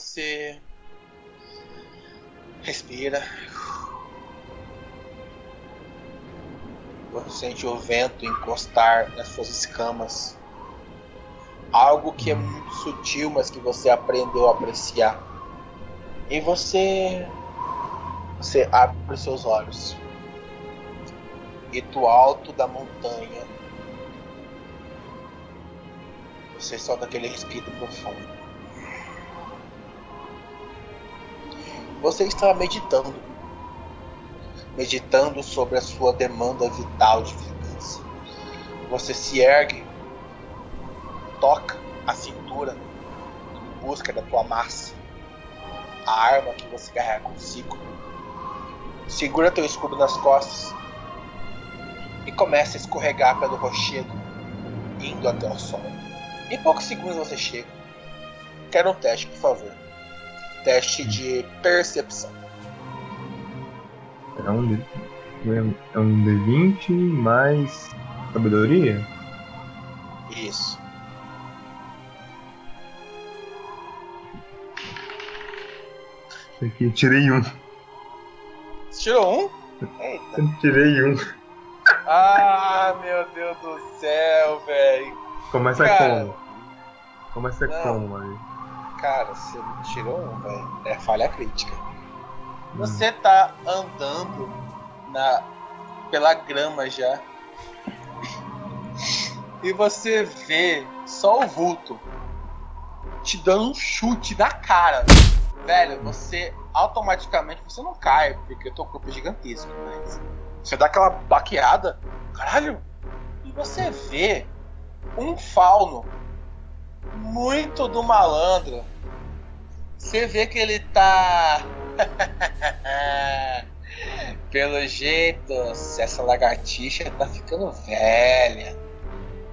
você respira. Você sente o vento encostar nas suas escamas. Algo que é muito sutil, mas que você aprendeu a apreciar. E você. Você abre os seus olhos. E do alto da montanha. Você solta aquele respiro profundo. Você está meditando. Meditando sobre a sua demanda vital de vingança. Você se ergue, toca a cintura em busca da tua massa, a arma que você carrega consigo. Segura teu escudo nas costas e começa a escorregar pelo rochedo, indo até o sol. Em poucos segundos você chega. Quero um teste, por favor. Teste de percepção. É um, D- é um D20 mais sabedoria? Isso. Aqui, tirei um. Você tirou um? Eita. Tirei um. Ah, meu Deus do céu, velho. Começa Cara. como? Começa Não. como, aí? Cara, você tirou um, velho. É falha crítica. Você tá andando na pela grama já. E você vê só o vulto te dando um chute na cara. Velho, você automaticamente você não cai, porque o teu corpo é gigantesco, mas você dá aquela baqueada, caralho, e você vê um fauno muito do malandro. Você vê que ele tá. Pelo jeito, essa lagartixa tá ficando velha.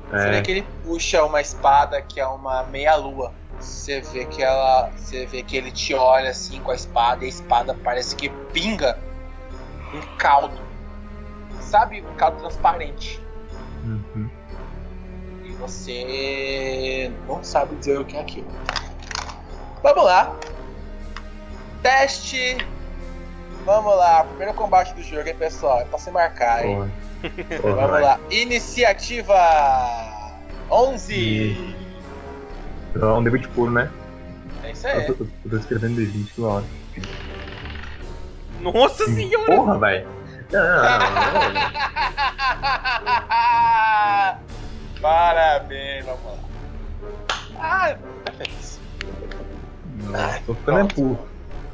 Você vê É, que ele puxa uma espada que é uma meia-lua. Você vê que ela. Você vê que ele te olha assim com a espada e a espada parece que pinga um caldo. Sabe? Um caldo transparente. E você não sabe dizer o que é aquilo. Vamos lá. Teste. Vamos lá. Primeiro combate do jogo, hein, pessoal? É pra se marcar, hein? Porra. Porra, Vamos lá. Iniciativa 11. É um D20 puro, né? É isso Eu aí. tô, eu tô escrevendo D20 toda hora. Nossa senhora! Porra, velho. Não, não, não, não. Parabéns, vamos lá. Ah, tá feliz. não. Tô ficando é puro.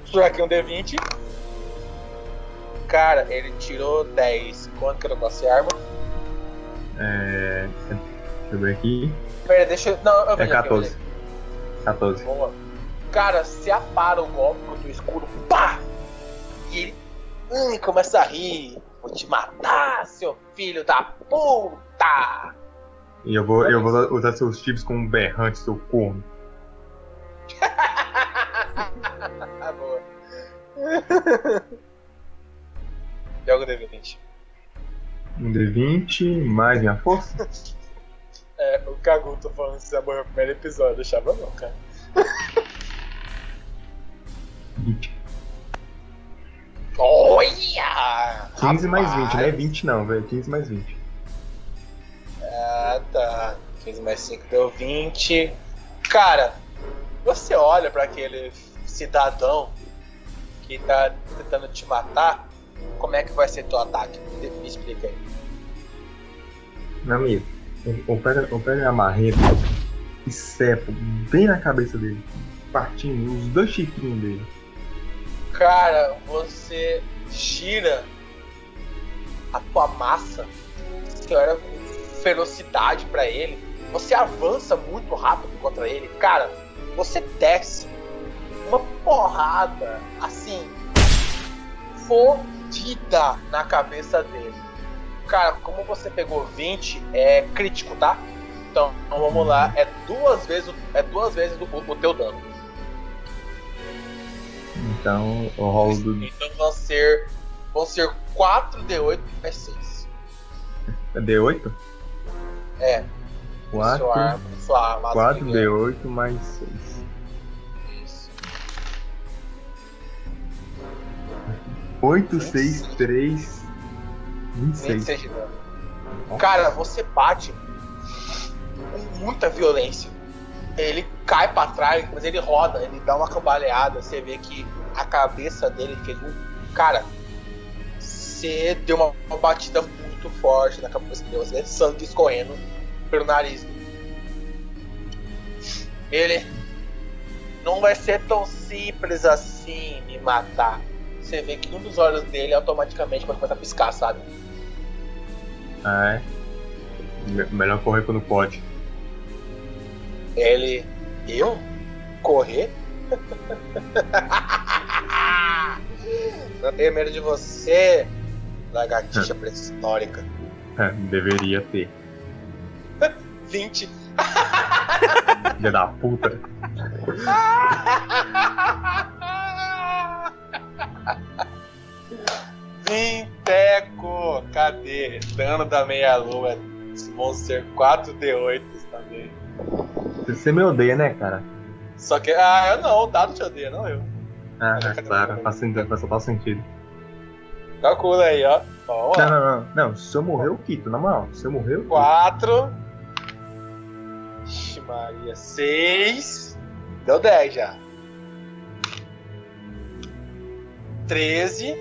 Jogar aqui um D20. Cara, ele tirou 10. Quanto que eu não a arma? É. Deixa eu ver aqui. Pera, deixa eu. Não, eu É vejo aqui, eu vejo 14. 14. Boa. Cara, se apara o golpe contra o escuro, pá! E ele hum, começa a rir. Vou te matar, seu filho da puta! E eu vou, eu vou usar seus chips como um berrante, seu corno. Boa. Joga o D20. Um D20 mais minha força. É, o Kaguto falando que você morreu no primeiro episódio, deixava não, cara. 20. Olha! 15 mais 20, Rapaz. não é 20 não, velho. 15 mais 20. Ah, tá. 15 mais 5 deu 20. Cara, você olha pra aquele cidadão que tá tentando te matar, como é que vai ser teu ataque? Me explica aí. Meu amigo, eu, pego, eu pego a marreta e cepo bem na cabeça dele, partindo os dois chifrinhos dele. Cara, você gira a tua massa, você olha ferocidade pra ele, você avança muito rápido contra ele. Cara, você desce uma porrada assim, fodida na cabeça dele. Cara, como você pegou 20, é crítico, tá? Então, vamos lá, é duas vezes, o- é duas vezes o, o teu dano. Então eu rolo do. Então vão ser. Vão ser 4D8 mais 6. é D8? É. 4, arma, sua arma. 4 D8 mais 6. Isso. 8, 6, 3, 26. 26 de dano. Cara, você bate com muita violência. Ele cai pra trás, mas ele roda, ele dá uma cambaleada. Você vê que a cabeça dele fez um. Cara, você deu uma, uma batida muito forte na cabeça dele, você vê sangue escorrendo pelo nariz. Ele. Não vai ser tão simples assim me matar. Você vê que um dos olhos dele automaticamente vai começar a piscar, sabe? Ah, é. Me- Melhor correr quando pode. Ele. Eu? Correr? Não tenho medo de você, lagartixa pré-histórica. É, deveria ter. 20. Filha da puta. Vinteco! Cadê? Dano da meia-lua. Ser 4D8 também. Você me odeia, né, cara? Só que. Ah, eu não, o dado te odeia, não eu. Ah, é claro, faz sentido, faz total sentido. Calcula aí, ó. Vamos Não, não, não. Não, se eu morrer, eu quito, na moral. Se eu morrer, eu quito. 4. Ixi, Maria. 6. Deu 10 já. 13.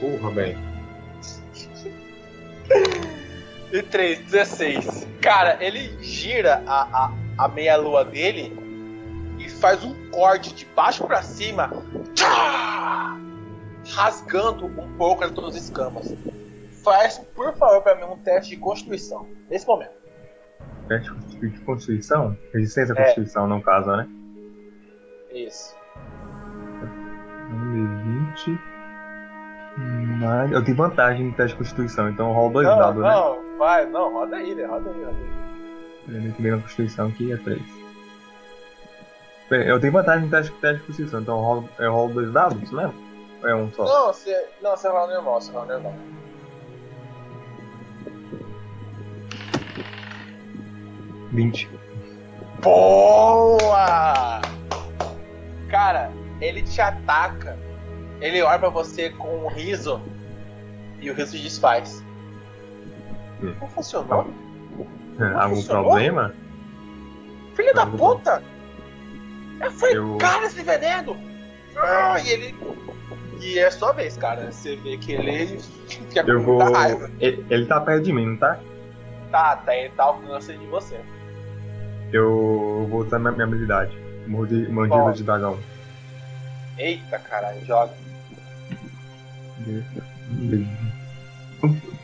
Porra, velho. E 3, 16. Cara, ele gira a, a, a meia-lua dele e faz um corte de baixo pra cima, tchá! rasgando um pouco as suas escamas. Faz, por favor, pra mim um teste de constituição. Nesse momento. Teste de Constituição? Resistência à É. Constituição, não caso, né? Isso. 20. Mas eu tenho vantagem no teste de Constituição, então eu rolo dois não, dados, né? não, vai, não, roda aí, né? Roda aí, roda aí. Que na Constituição aqui é 3. Eu tenho vantagem no teste, teste de Constituição, então eu rolo, eu rolo dois dados? Ou é um só? Não, você. Não, você rola normal, você rola normal. Vinte. Boa! Cara, ele te ataca. Ele olha pra você com um riso e o riso desfaz. Hum. Não funcionou? Algum funcionou? problema? Filho da Não. puta! Eu falei, Eu- cara, esse veneno! Ah, e ele. E é sua vez, cara. Você vê que ele fica com Eu vou. Ele, ele tá perto de mim, não tá? Tá, tá, ele tá alcançando de você. Eu vou usar minha, minha habilidade. Mordi- Mordida Pode. de dragão. Eita, caralho, joga.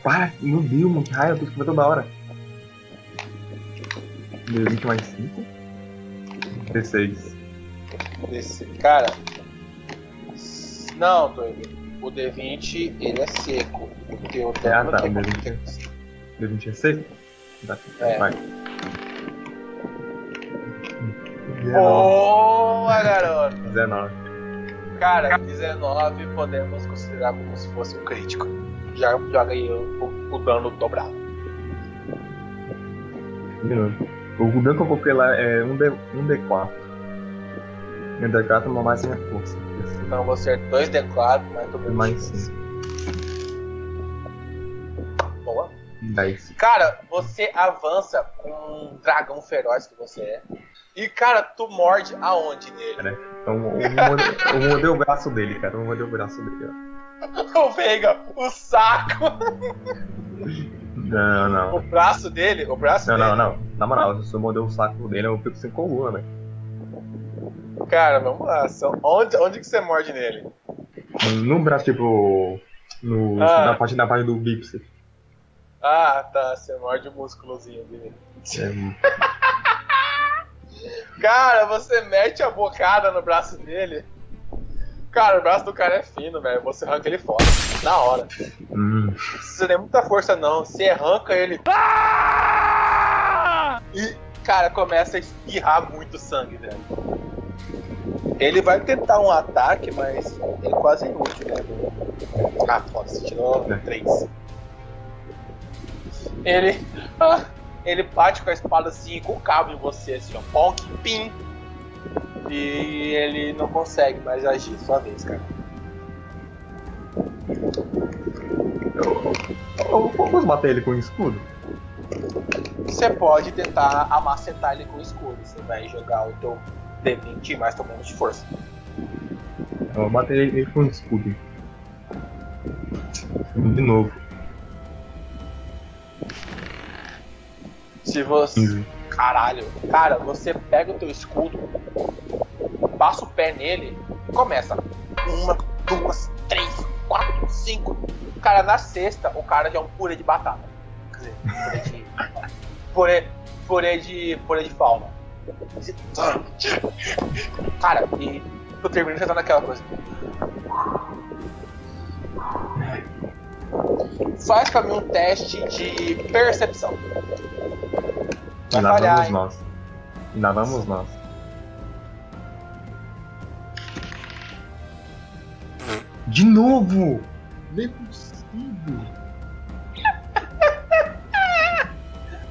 Para, meu Deus, mano, que raio, eu tô escrevendo toda hora. D20 mais 5. D6. Desse. Cara. Não, Toigo. O D20 ele é seco. Porque o Ah, dano tá, que é o D20 D20 é seco? Tá, É. vai. Boa, garoto! 19. Cara, 19 podemos considerar como se fosse um crítico. Já joga aí o, o dano dobrado. O dano que eu coloquei lá é 1D, 1D4. Um D4 é uma mais minha força. Então você 2D4, mais dobro Mais 5. Boa. 10. Cara, você avança com um dragão feroz que você é. E, cara, tu morde aonde nele? Então, eu vou morder- eu vou morder o braço dele, cara. Eu vou morder o braço dele, ó. O Veiga, o saco! Não, não. O braço dele, o braço Não, dele. não, não. Na moral, se eu morder o saco dele, eu fico sem coluna, velho. Cara, vamos lá. São... Onde, onde que você morde nele? No braço, tipo. No, Ah. na, parte, na parte do bíceps. Ah, tá. Você morde o músculozinho dele. É, Cara, você mete a bocada no braço dele. Cara, o braço do cara é fino, velho. Você arranca ele fora. Na hora. hum, Não precisa nem muita força, não. Você arranca ele. E, cara, começa a espirrar muito sangue dele. Ele vai tentar um ataque, mas ele quase é inútil, né? Ah, foda, você tirou É. 3. Ele. ah, ele bate com a espada assim, com o cabo em você, assim, ó. Ponk, pim. E ele não consegue mais agir. Sua vez, cara. Eu, eu, posso bater ele com um escudo? Você pode tentar amacetar ele com o escudo. Você vai jogar o teu D20 mais teu menos de força. Eu bater ele com um escudo. De novo. Se você. 15. Caralho. Cara, você pega o teu escudo, passa o pé nele e começa. Uma, duas, três, quatro, cinco. Cara, na sexta, o cara já é um purê de batata. Quer dizer, purê de. purê, purê de. purê de fauna. Cara, e tu termina você tá naquela coisa. Faz pra mim um teste de percepção. E lá vamos hein? nós. E lá vamos nós. De novo! Nem possível!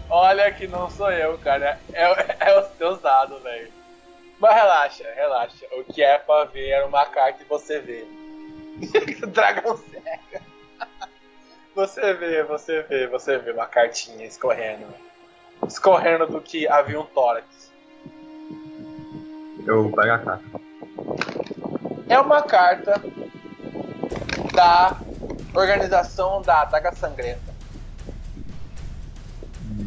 Olha que não sou eu, cara. É, é os teus dados, velho. Mas relaxa, relaxa. O que é pra ver era uma carta e você vê. Dragão cega. Você vê, você vê, você vê uma cartinha escorrendo. Escorrendo do que havia um tórax. Eu pego a carta. É uma carta da organização da Adaga Sangrenta.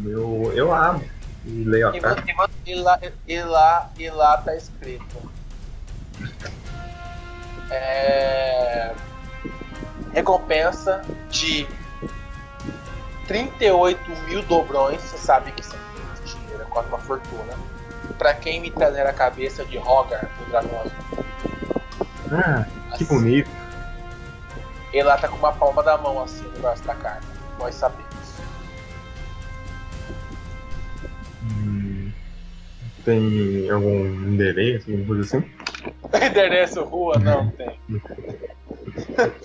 Eu, eu abro e leio a E, carta. e e lá, e, lá, e lá tá escrito. É, recompensa de 38 mil dobrões. Você sabe que isso é é quase uma fortuna. Pra quem me trazer a cabeça de Rogar, do dragão azul. Ah, que bonito. Ele lá tá com uma palma da mão assim no braço da carta. Nós sabemos. Hum, tem algum endereço, alguma coisa assim? Endereço rua? Não tem.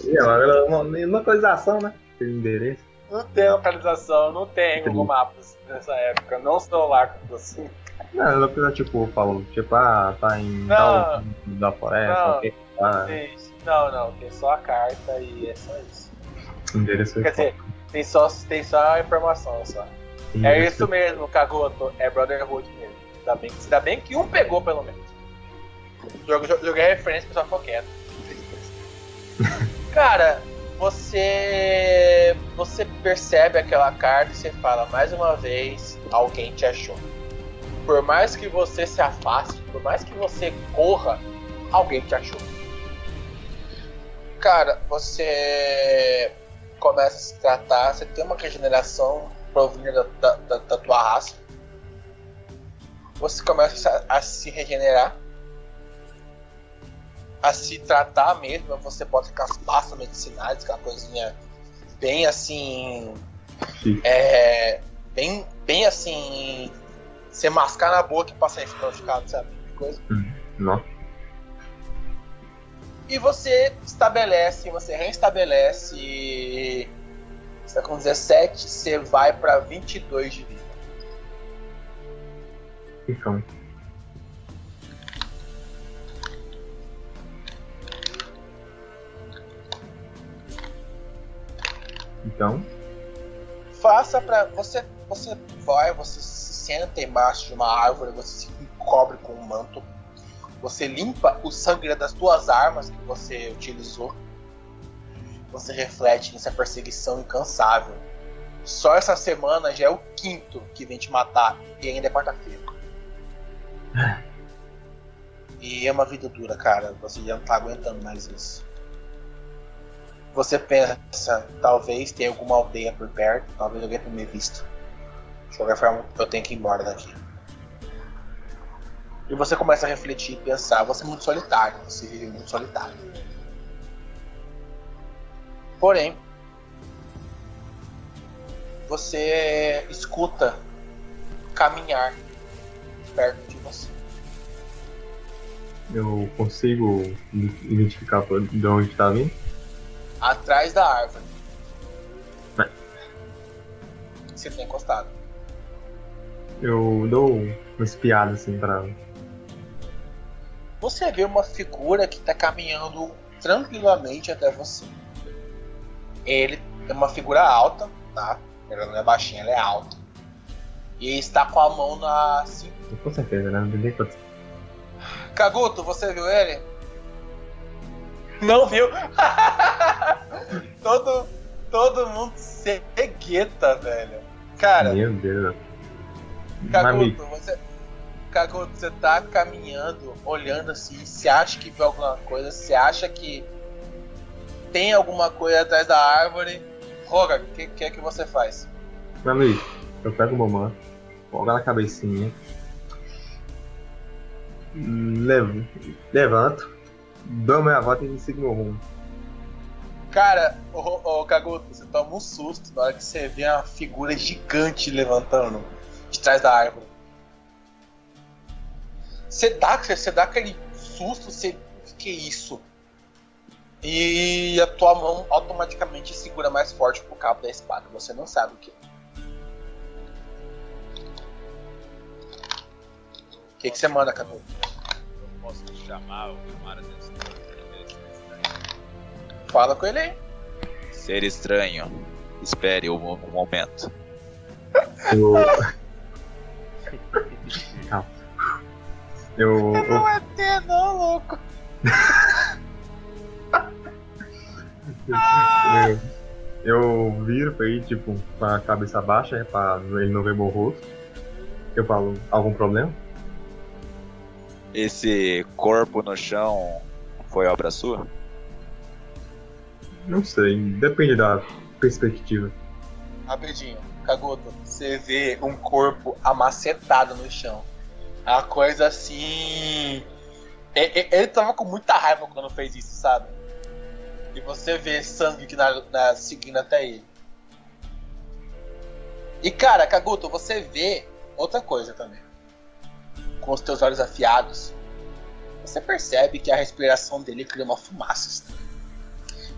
E ela- uma localização, né? Tem endereço. Não tem localização, não tem Google Maps nessa época. Não celular com você. Não, localização tipo, falou, tipo, ah, tá em Não. tal da floresta, Não. ok? Ah, Não, não, tem só a carta e é só isso. endereço Quer dizer, tem só, tem só a informação só. É isso mesmo, Cagoto. É Brotherhood mesmo. Ainda bem, ainda bem que um pegou, pelo menos. Joguei referência, o pessoal ficou quieto. Cara, você. Você percebe aquela carta e você fala, mais uma vez, alguém te achou. Por mais que você se afaste, por mais que você corra, alguém te achou. Cara, você começa a se tratar, você tem uma regeneração provinda da, da, da tua raça. Você começa a, a se regenerar, a se tratar mesmo. Você bota aquelas pastas medicinais, aquela coisinha bem assim. Sim. É. Bem, bem assim. Você mascar na boca e passar esse purificado, sabe? Que coisa. Não. E você estabelece, você reestabelece. Você tá com 17, você vai pra 22 de vida. Então. Então, Faça pra. Você, você vai, você se senta embaixo de uma árvore, você se cobre com um manto. Você limpa o sangue das duas armas que você utilizou. Você reflete nessa perseguição incansável. Só essa semana já é o quinto que vem te matar e ainda é quarta-feira. E é uma vida dura, cara. Você já não tá aguentando mais isso. Você pensa, talvez tenha alguma aldeia por perto, talvez alguém tenha me visto. De qualquer forma, eu tenho que ir embora daqui. E você começa a refletir e pensar, você é muito solitário, você vive muito solitário. Porém, você escuta caminhar perto de você. eu consigo identificar de onde tá vindo? Atrás da árvore. Vai. Você tem encostado. Eu dou uma espiada assim pra. Você vê uma figura que está caminhando tranquilamente até você. Ele é uma figura alta, tá? Ela não é baixinha, ela é alta. E está com a mão na. Com certeza, né? Não tem. Kaguto, você viu ele? Não viu? todo, todo mundo cegueta, velho. Cara, Meu Deus. Kaguto, Mami, você. Kaguto, você tá caminhando, olhando assim, você acha que viu alguma coisa, você acha que tem alguma coisa atrás da árvore. Roga, o que, que é que você faz? mami, eu pego o mamã, jogo na cabecinha, levo, levanto, dou minha volta e sigo meu rumo. Cara, ô, ô Kaguto, você toma um susto na hora que você vê uma figura gigante levantando de trás da árvore. Você dá, você dá aquele susto, você. Que isso? E a tua mão automaticamente segura mais forte pro cabo da espada. Você não sabe o que. O que, que você manda, Kaguto? Eu posso chamar o Mara Fala com ele aí. Ser estranho. Espere um, um momento. Eu. Calma. Eu, eu, é ter, não, louco. eu, eu viro pra ele, tipo, com a cabeça baixa, né, pra ele não ver meu rosto. Eu falo, algum problema? Esse corpo no chão foi obra sua? Não sei, depende da perspectiva. Rapidinho, Kagoto, você vê um corpo amacetado no chão. É uma coisa assim. E- e- Ele tava com muita raiva quando fez isso, sabe? E você vê sangue que na, na- seguindo até ele. E cara, Kaguto, você vê outra coisa também. Com os teus olhos afiados, você percebe que a respiração dele cria uma fumaça estranha.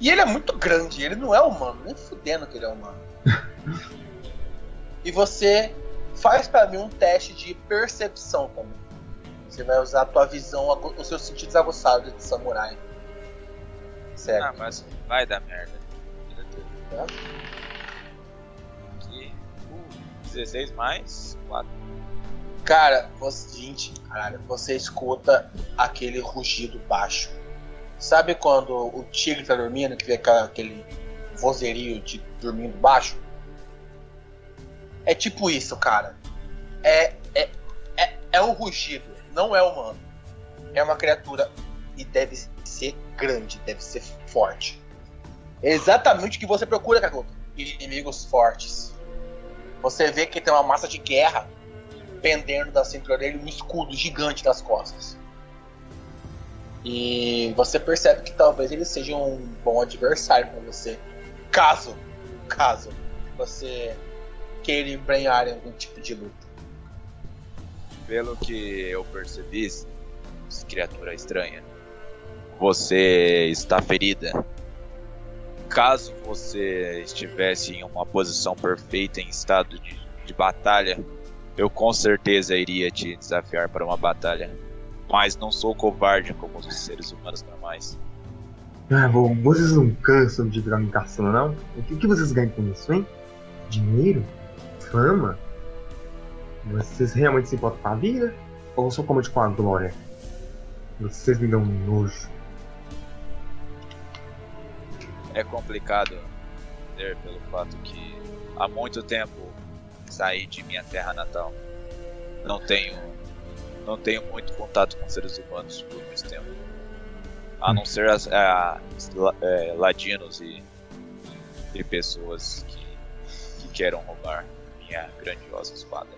E ele é muito grande, ele não é humano, nem fudendo que ele é humano. E você faz pra mim um teste de percepção também. Você vai usar a tua visão, os seus sentidos aguçados de samurai. Certo. Ah, mas vai dar merda. Tá. Aqui. Uh, 16 mais 4. Cara, você, gente, caralho, você escuta aquele rugido baixo. Sabe quando o tigre tá dormindo, que vê aquele vozerio de dormindo baixo? É tipo isso, cara. É, é, é, é um rugido, não é humano. É uma criatura e deve ser grande, deve ser forte. É exatamente o que você procura, Kagoto. Inimigos fortes. Você vê que tem uma massa de guerra pendendo da cintura dele um escudo gigante nas costas. E você percebe que talvez ele seja um bom adversário para você. Caso, caso você queira embrenhar em algum tipo de luta. Pelo que eu percebi, criatura estranha, você está ferida. Caso você estivesse em uma posição perfeita em estado de, de batalha, eu com certeza iria te desafiar para uma batalha. Mas não sou covarde como os seres humanos normais. Ah, vo- vocês não cansam de ficar me caçando, não? O que, que vocês ganham com isso, hein? Dinheiro? Fama? Vocês realmente se importam com a vida? Ou só somente com a glória? Vocês me dão nojo. É complicado entender pelo fato que há muito tempo saí de minha terra natal. Não tenho não tenho muito contato com seres humanos por muito tempo. A não ser as, a- é, ladinos e, e pessoas que, que queiram roubar minha grandiosa espada.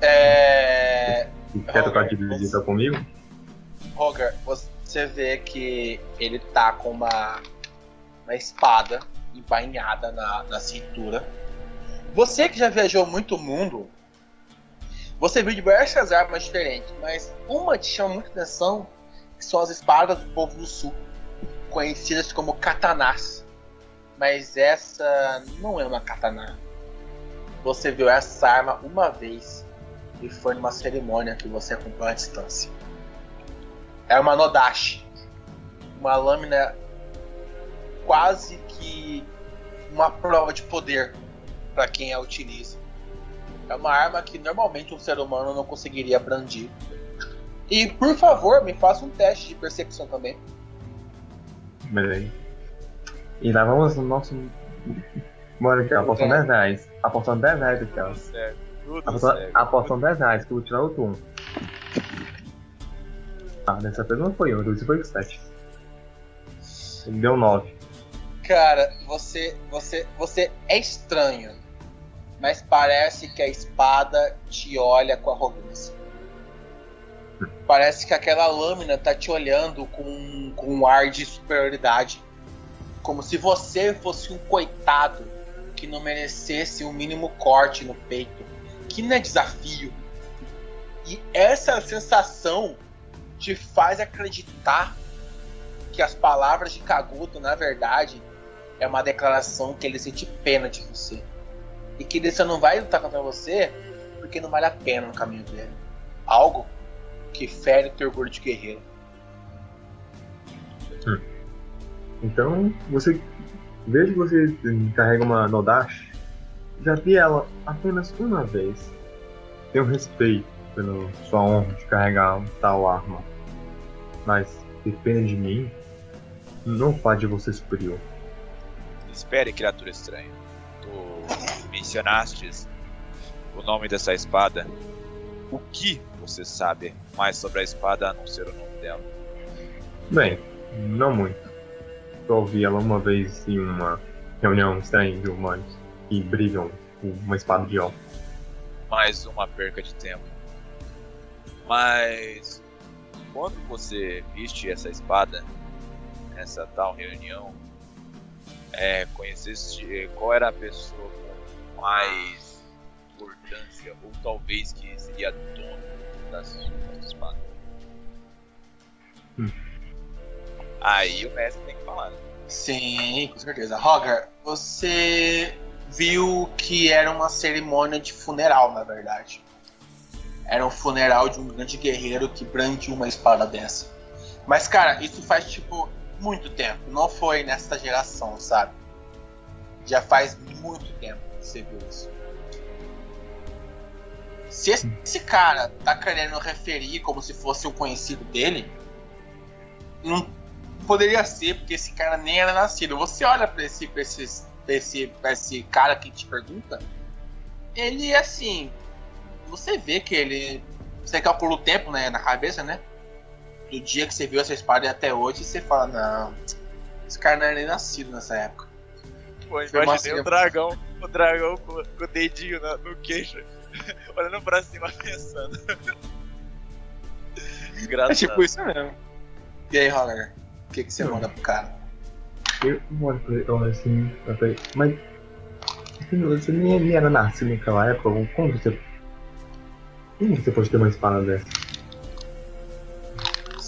É. E quer tocar de visita comigo? Roger, você vê que ele tá com uma, uma espada embainhada na, na cintura. Você que já viajou muito mundo, você viu diversas armas diferentes, mas uma te chama muita atenção, que são as espadas do povo do sul, conhecidas como katanás. Mas essa não é uma katana. Você viu essa arma uma vez e foi numa cerimônia que você acompanhou à distância. É uma Nodashi. Uma lâmina quase que uma prova de poder para quem a utiliza. É uma arma que normalmente um ser humano não conseguiria brandir. E por favor, me faça um teste de percepção também. Beleza. E lá vamos no nosso. Bora aqui, apostando 10 reais. Apostando 10 reais aqui, ó. Apostando, apostando 10 reais, que eu vou tirar outro 1. Ah, dessa vez não foi 1, dessa foi 7. Ele deu 9. Cara, você, você, você é estranho, mas parece que a espada te olha com arrogância. Parece que aquela lâmina tá te olhando com, com um ar de superioridade, como se você fosse um coitado que não merecesse o mínimo corte no peito. Que não é desafio. E essa sensação te faz acreditar que as palavras de Kaguto, na verdade, é uma declaração que ele sente pena de você. E que ele só não vai lutar contra você porque não vale a pena no caminho dele. Algo que fere o teu orgulho de guerreiro. Então, você. Veja que você carrega uma Nodash. Já vi ela apenas uma vez. Tenho respeito pela sua honra de carregar tal arma. Mas, depende de mim, não faz de você superior. Espere, criatura estranha. Tu mencionastes o nome dessa espada. O que você sabe mais sobre a espada a não ser o nome dela? Bem, não muito. Só ouvi ela uma vez em uma reunião estranha de humanos que brigam com uma espada de elfo. Mais uma perca de tempo. Mas quando você viste essa espada nessa tal reunião, é, conheceste qual era a pessoa com mais importância ou talvez que seria dono da sua espada? Hum. Aí o mestre tem que falar. né? Sim, com certeza. Roger, você viu que era uma cerimônia de funeral, na verdade. Era um funeral de um grande guerreiro que brandiu uma espada dessa. Mas, cara, isso faz, tipo, muito tempo. Não foi nessa geração, sabe? Já faz muito tempo que você viu isso. Se esse, cara tá querendo referir como se fosse um conhecido dele, não poderia ser, porque esse cara nem era nascido. Você olha pra esse, pra esse, pra esse, pra esse cara que te pergunta, ele assim. Você vê que ele. Você calcula o tempo né, na cabeça, né? Do dia que você viu essa espada e até hoje, você fala, não. Esse cara não era nem nascido nessa época. Pô, Foi imaginei o dragão, o dragão com, com o dedinho na- no queixo, olhando pra cima pensando. É Engraçado. tipo isso mesmo. E aí, Roger? O que, que você manda pro cara? Eu olho pra ele, assim, falei, mas você nem, nem era nascido naquela época, como você. Como você pode ter uma espada dessa?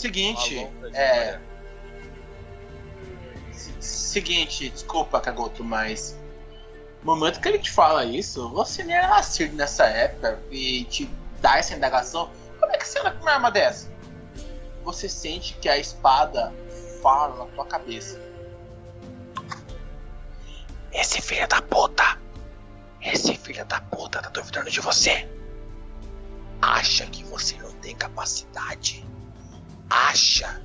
Seguinte, é. Seguinte, desculpa, Kagoto, mas. No momento que ele te fala isso, você nem era nascido nessa época e te dá essa indagação. Como é que você anda com uma arma dessa? Você sente que a espada fala na tua cabeça. Esse filho da puta! Esse filho da puta tá duvidando de você! Acha que você não tem capacidade? Acha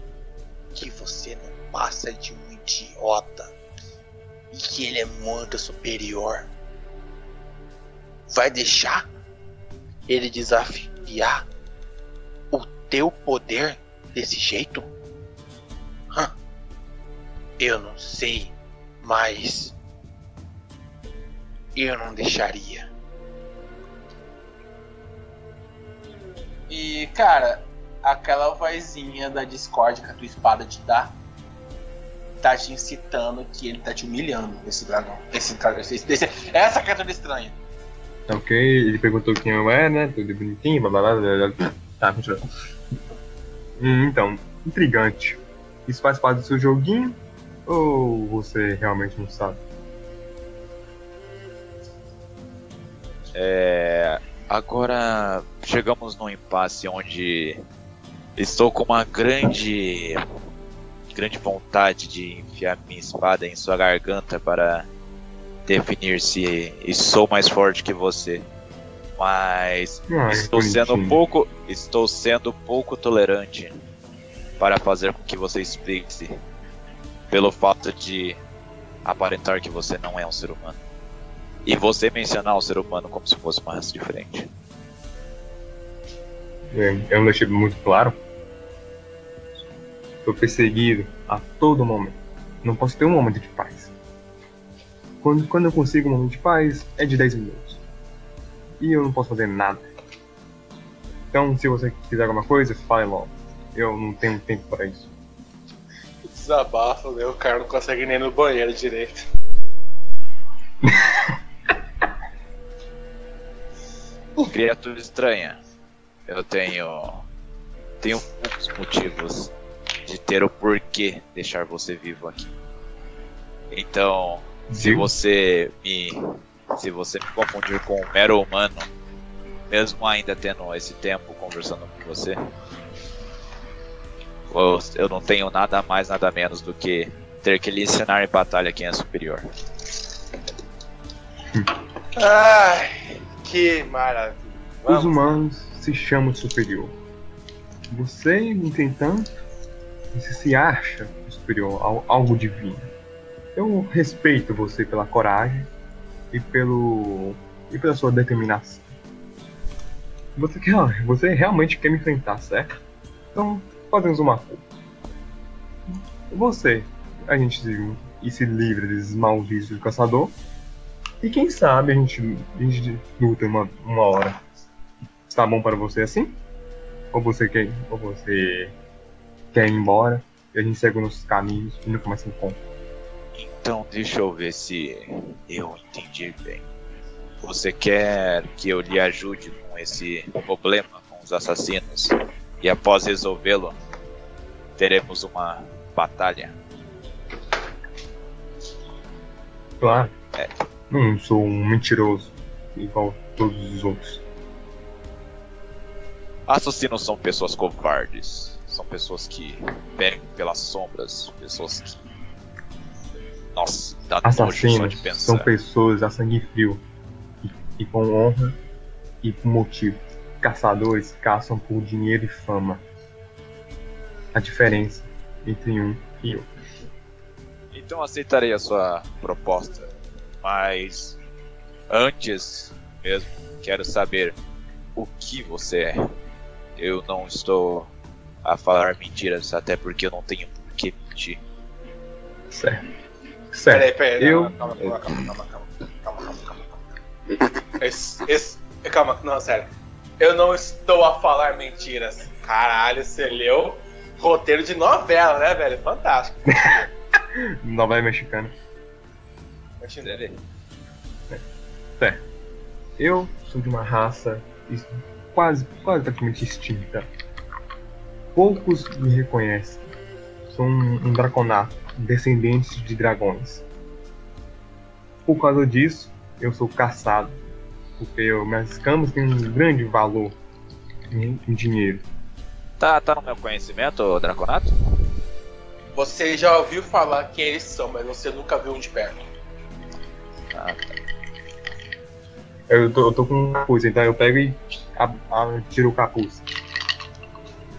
que você não passa de um idiota e que ele é muito superior? Vai deixar ele desafiar o teu poder desse jeito? Hã? Eu não sei, mas eu não deixaria. E cara, aquela vozinha da Discord que a tua espada te dá tá te incitando que ele tá te humilhando, esse dragão. Esse, dragão, esse, esse- essa criatura estranha. Ok, ele perguntou quem eu é, né? Tudo bonitinho, blá blá blá blá. blá. Tá, continua. Hum, então, intrigante. Isso faz parte do seu joguinho? Ou você realmente não sabe? É, agora chegamos num impasse onde estou com uma grande grande vontade de enfiar minha espada em sua garganta para definir se sou mais forte que você. Mas Ah, estou sendo pouco, estou sendo pouco tolerante para fazer com que você explique pelo fato de aparentar que você não é um ser humano. E você mencionar o ser humano como se fosse uma raça diferente. É, Eu não deixei muito claro. Sou perseguido a todo momento. Não posso ter um momento de paz. Quando, quando eu consigo um momento de paz, é de 10 minutos. E eu não posso fazer nada. Então, se você quiser alguma coisa, fale logo. Eu não tenho tempo para isso. Desabafo, né? O cara não consegue nem ir no banheiro direito. Criatura estranha. Eu tenho. Tenho poucos motivos de ter o porquê deixar você vivo aqui. Então, se você me. Se você me confundir com um mero humano, mesmo ainda tendo esse tempo conversando com você, eu, não tenho nada mais, nada menos do que ter que lhe ensinar em batalha quem é superior. Ai, que maravilha. Os Vamos. humanos se chamam superior. Você, entretanto, você se acha superior ao algo divino. Eu respeito você pela coragem e pelo e pela sua determinação. Você quer, você realmente quer me enfrentar, certo? Então, fazemos uma coisa. Você, a gente se, e se livra desses malditos do caçador. E quem sabe a gente, a gente luta uma, uma hora. Está bom para você assim? Ou você quer, ou você quer ir embora e a gente segue nos caminhos e nunca mais se encontra? Então, deixa eu ver se eu entendi bem. Você quer que eu lhe ajude com esse problema com os assassinos e após resolvê-lo, teremos uma batalha. Claro. É. Não sou um mentiroso igual todos os outros. Assassinos são pessoas covardes, são pessoas que pegam pelas sombras, pessoas que. Nossa, dá só Assassinos de pensar. são pessoas a sangue frio e, e com honra e por motivo. Caçadores caçam por dinheiro e fama. A diferença entre um e outro. Então aceitarei a sua proposta, mas antes mesmo quero saber o que você é. Eu não estou a falar mentiras, até porque eu não tenho por que mentir. Certo. Certo. Peraí, peraí. Eu- Calma, calma, calma, calma, calma, calma, calma, calma, calma. Esse, esse, calma, não, sério. Eu não estou a falar mentiras. Caralho, você leu roteiro de novela, né, velho? Fantástico. Novela mexicana. Continua. Eu sou de uma raça quase, quase praticamente extinta. Poucos me reconhecem. Sou um, um draconato, descendente de dragões. Por causa disso, eu sou caçado. Porque eu, minhas escamas têm um grande valor em, em dinheiro. Tá, tá no meu conhecimento, Draconato? Você já ouviu falar quem eles são, mas você nunca viu um de perto. Ah, tá. Eu tô, eu tô com um capuz, então eu pego e a- a- tiro o capuz.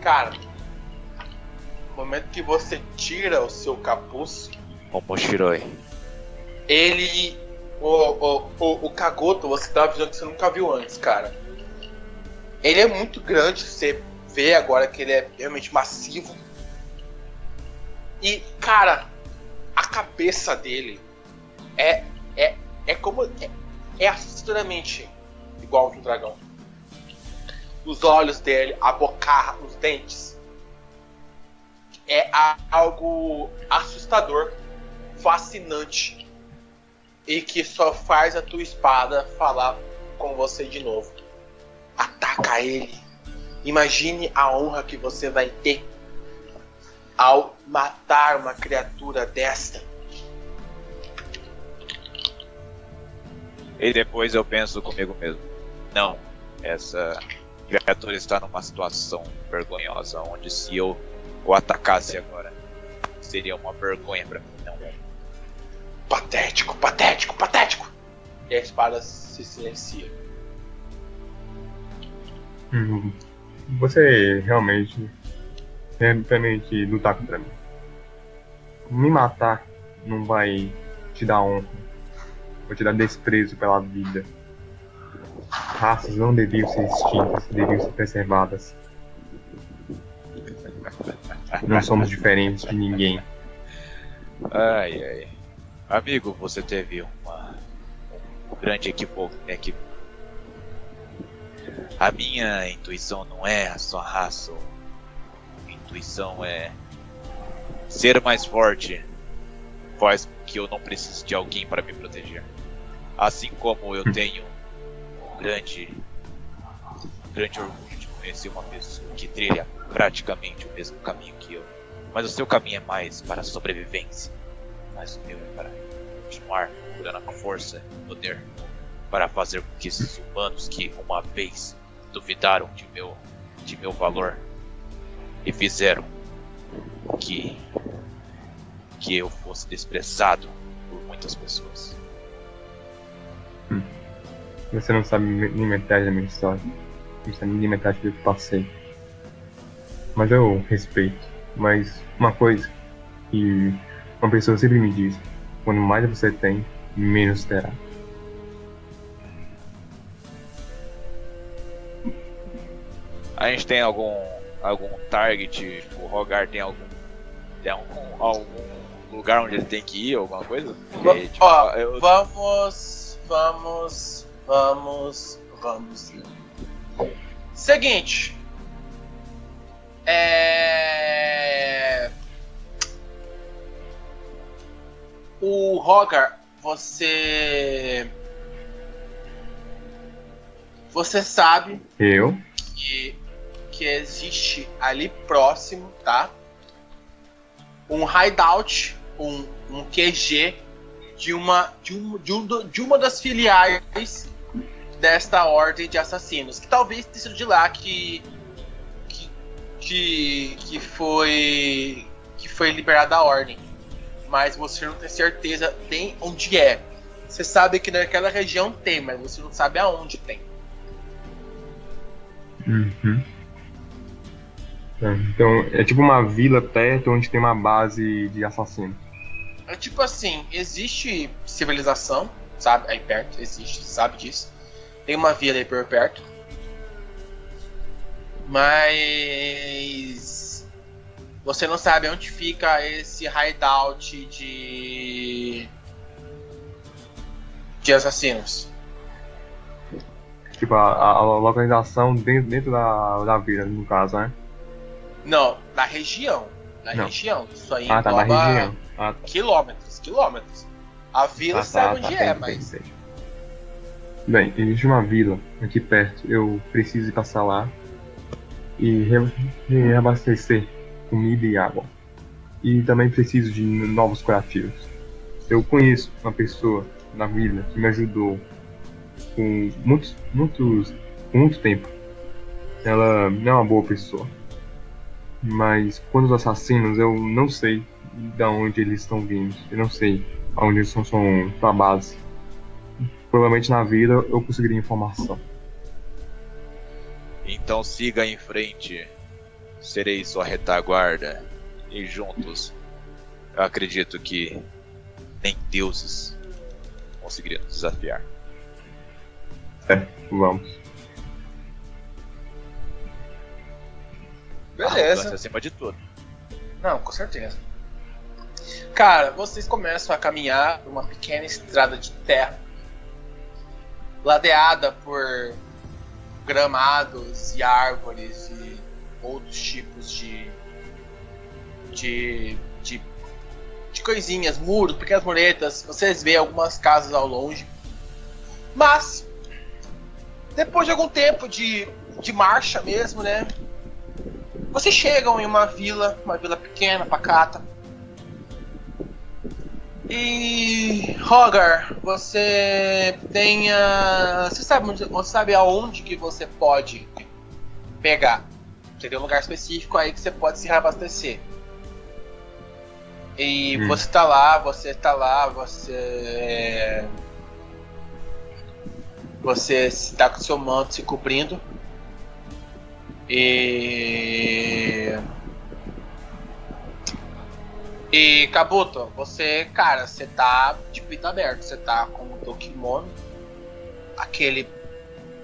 Cara, momento que você tira o seu capuz, O Moshiroi. ele. O, o, o, o Kagoto, você dá uma visão que você nunca viu antes, cara. Ele é muito grande, você vê agora que ele é realmente massivo. E, cara, a cabeça dele é. É, é como. É, é assustadoramente igual ao de um dragão. Os olhos dele, a bocarra, os dentes. É algo assustador, fascinante e que só faz a tua espada falar com você de novo. Ataca ele. Imagine a honra que você vai ter ao matar uma criatura desta. E depois eu penso comigo mesmo. Não, essa criatura está numa situação vergonhosa, onde se eu o atacasse agora, seria uma vergonha pra mim, não. Patético, patético, patético! E a espada se silencia. Hum, Você realmente também que lutar contra mim. Me matar não vai te dar honra. Vou te dar desprezo pela vida. Raças não deviam ser extintas, deviam ser preservadas. Não somos diferentes de ninguém. Ai, ai. Amigo, você teve uma um grande equivoco, equivoco. A minha intuição não é a sua raça. A intuição é ser mais forte. Faz que eu não precise de alguém para me proteger. Assim como eu tenho um grande, um grande orgulho conhecer uma pessoa que trilha praticamente o mesmo caminho que eu. Mas o seu caminho é mais para a sobrevivência. Mas o meu é para continuar procurando a força e poder para fazer com que esses humanos que uma vez duvidaram de meu, de meu valor e fizeram que que eu fosse desprezado por muitas pessoas. Você não sabe nem metade da minha história. Não sabe nem metade do que eu passei. Mas eu respeito. Mas uma coisa que uma pessoa sempre me diz: quanto mais você tem, menos terá. A gente tem algum algum target, tipo, o Rogar tem algum tem algum, algum lugar onde ele tem que ir, alguma coisa? Porque, tipo, Ó, eu- vamos, vamos, vamos, vamos. Seguinte. É. O Rogar, você. Você sabe Eu? que, que existe ali próximo, tá? Um hideout, um, um QG de uma, de, um, de, um, de uma das filiais desta ordem de assassinos. Que talvez tenha sido de lá que. que, que, que foi. que foi liberada a ordem. Mas você não tem certeza nem onde é. Você sabe que naquela região tem, mas você não sabe aonde tem. Uhum. Tá, Então, é tipo uma vila perto onde tem uma base de assassinos. É tipo assim, existe civilização, sabe? Aí perto, existe, sabe disso. Tem uma vila aí por perto. Mas você não sabe onde fica esse hideout de de assassinos. Tipo, a, a- localização dentro, dentro da, da vila, no caso, né? Não, na região. Na Não. região. Isso aí Ah, tá, na engloba região. Ah, tá. quilômetros, quilômetros. A vila Ah, sabe tá, onde tá, é, mas entendi. Bem, existe uma vila aqui perto. Eu preciso passar lá e re- reabastecer comida e água. E também preciso de novos curativos. Eu conheço uma pessoa na vila que me ajudou com muitos, muitos, muito tempo. Ela não é uma boa pessoa. Mas quando os assassinos, eu não sei de onde eles estão vindo. Eu não sei aonde eles são, pra base. Provavelmente na vida eu conseguiria informação. Então siga em frente. Serei sua retaguarda. E juntos, eu acredito que nem deuses conseguiriam nos desafiar. É, vamos. beleza. Arrogância acima de tudo. Não, com certeza. Cara, vocês começam a caminhar por uma pequena estrada de terra, ladeada por gramados e árvores e outros tipos de de, de, de coisinhas, muros, pequenas muretas. Vocês veem algumas casas ao longe, mas depois de algum tempo de, de marcha mesmo, né? Vocês chegam em uma vila, uma vila pequena, pacata. E Rogar, você tem a. Você sabe, onde- você sabe aonde que você pode pegar. Você tem um lugar específico aí que você pode se reabastecer. E Hum. você tá lá, você tá lá, você. Você está com seu manto se cobrindo. E. E Kabuto, você, cara, você tá de peito aberto, você tá com o teu kimono, aquele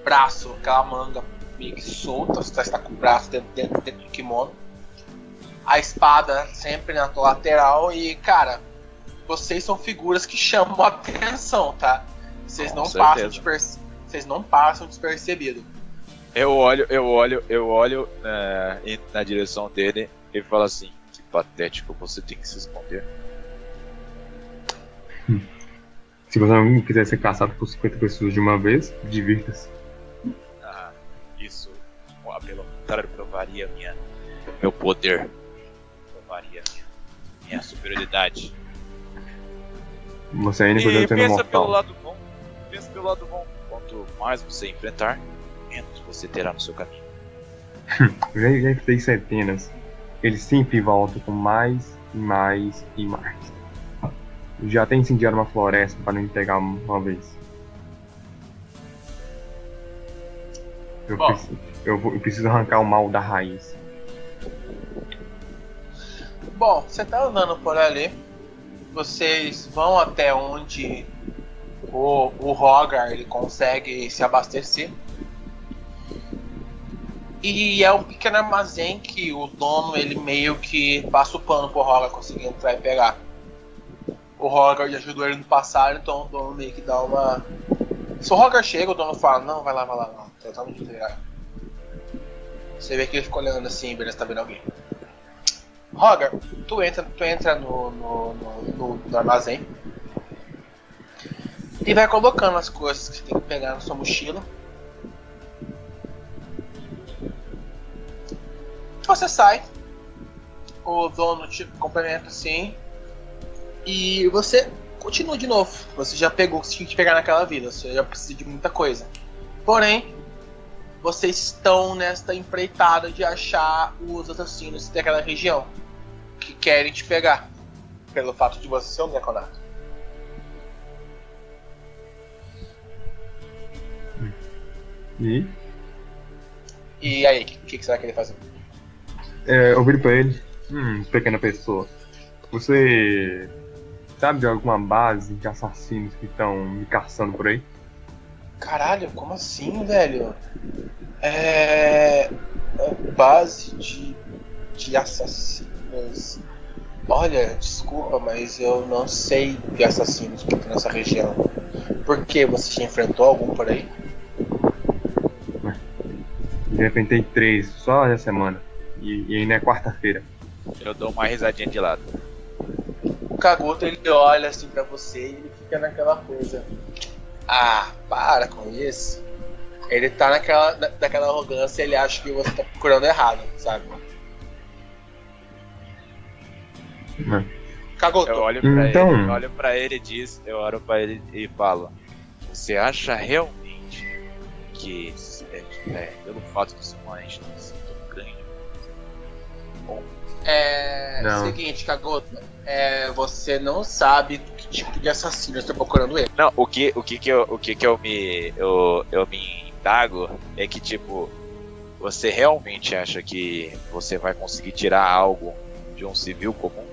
braço, aquela manga meio que solta, você tá, está com o braço dentro, dentro, dentro do kimono. A espada sempre na tua lateral e, cara, vocês são figuras que chamam a atenção, tá? Vocês não passam desperce- vocês não passam despercebido. Eu olho, eu olho, eu olho em- na direção dele e falo assim, patético, você tem que se esconder. Se você não quiser ser caçado por 50 pessoas de uma vez, divirta-se. Ah, isso, pelo contrário, provaria minha, meu poder. Provaria minha, minha superioridade. Você ainda E pensa pelo mortal. lado bom, pensa pelo lado bom. Quanto mais você enfrentar, menos você terá no seu caminho. Já, já enfrentei centenas. Eles sempre voltam com mais e mais e mais. Já até incendiaram uma floresta para não me pegar uma vez. Eu, Bom. preciso, eu, vou- eu preciso arrancar o mal da raiz. Bom, você tá andando por ali. Vocês vão até onde o, o Rogar ele consegue se abastecer. E é um pequeno armazém que o dono ele meio que passa o pano pro Rogar conseguir entrar e pegar. O Rogar já ajudou ele no passado, então o dono meio que dá uma. Se o Rogar chega, o dono fala, não, vai lá, vai lá, não. Mundo ligado. Você vê que ele fica olhando assim, beleza, tá vendo alguém. Roger, tu entra, tu entra no, no, no, no- no armazém e vai colocando as coisas que você tem que pegar na sua mochila. Você sai, o dono te complementa assim e você continua de novo. Você já pegou o que você tinha que pegar naquela vida, você já precisa de muita coisa. Porém, vocês estão nesta empreitada de achar os assassinos daquela região que querem te pegar pelo fato de você ser um deconato. E E aí, o que, que, que você vai querer fazer? É, eu viro pra ele. Hum, pequena pessoa. Você sabe de alguma base de assassinos que estão me caçando por aí? Caralho, como assim, velho? É. é base de. de assassinos. Olha, desculpa, mas eu não sei de assassinos que tem nessa região. Por que? Você já enfrentou algum por aí? Já enfrentei três só essa semana. E, e ainda é quarta-feira. Eu dou uma risadinha de lado. O Kagoto ele olha assim pra você e ele fica naquela coisa. Ah, para com isso. Ele tá naquela, na- naquela arrogância ele acha que você tá procurando errado, sabe? Né? Kagoto, Eu olho pra Então- ele, eu olho pra ele e diz, eu olho pra ele e falo, você acha realmente que é, é, pelo fato de ser tão grande, é. Não. Seguinte, Kagoto. É, você não sabe que tipo de assassino está procurando ele. Não, o que, o que que eu, o que que eu me, eu, eu me indago é que tipo, você realmente acha que você vai conseguir tirar algo de um civil comum?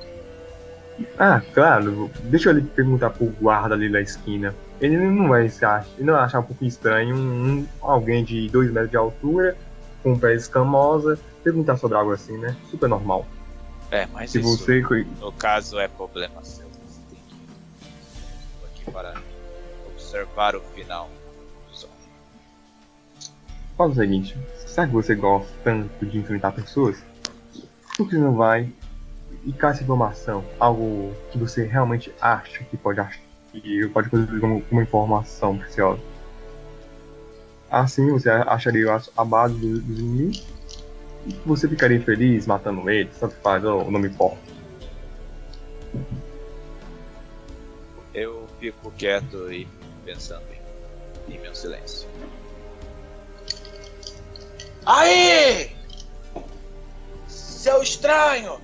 Ah, claro. Deixa eu ali perguntar pro guarda ali da esquina. Ele não vai se achar, não vai achar um pouco estranho um, um- alguém de 2 metros de altura, com pé escamosa, perguntar sobre algo assim, né? Super normal. É, mas Se isso, você. no caso, é problema seu. Você tem que estou aqui para observar o final. Só. Fala o seguinte, sabe que você gosta tanto de enfrentar pessoas? Por que não vai e caça informação? Algo que você realmente acha que pode achar que pode fazer como uma informação preciosa. Assim você acharia a, a base do- dos inimigos e você ficaria feliz matando eles, tanto faz, ou não me importa. Eu fico quieto e pensando em, em meu silêncio. Aí! Seu estranho!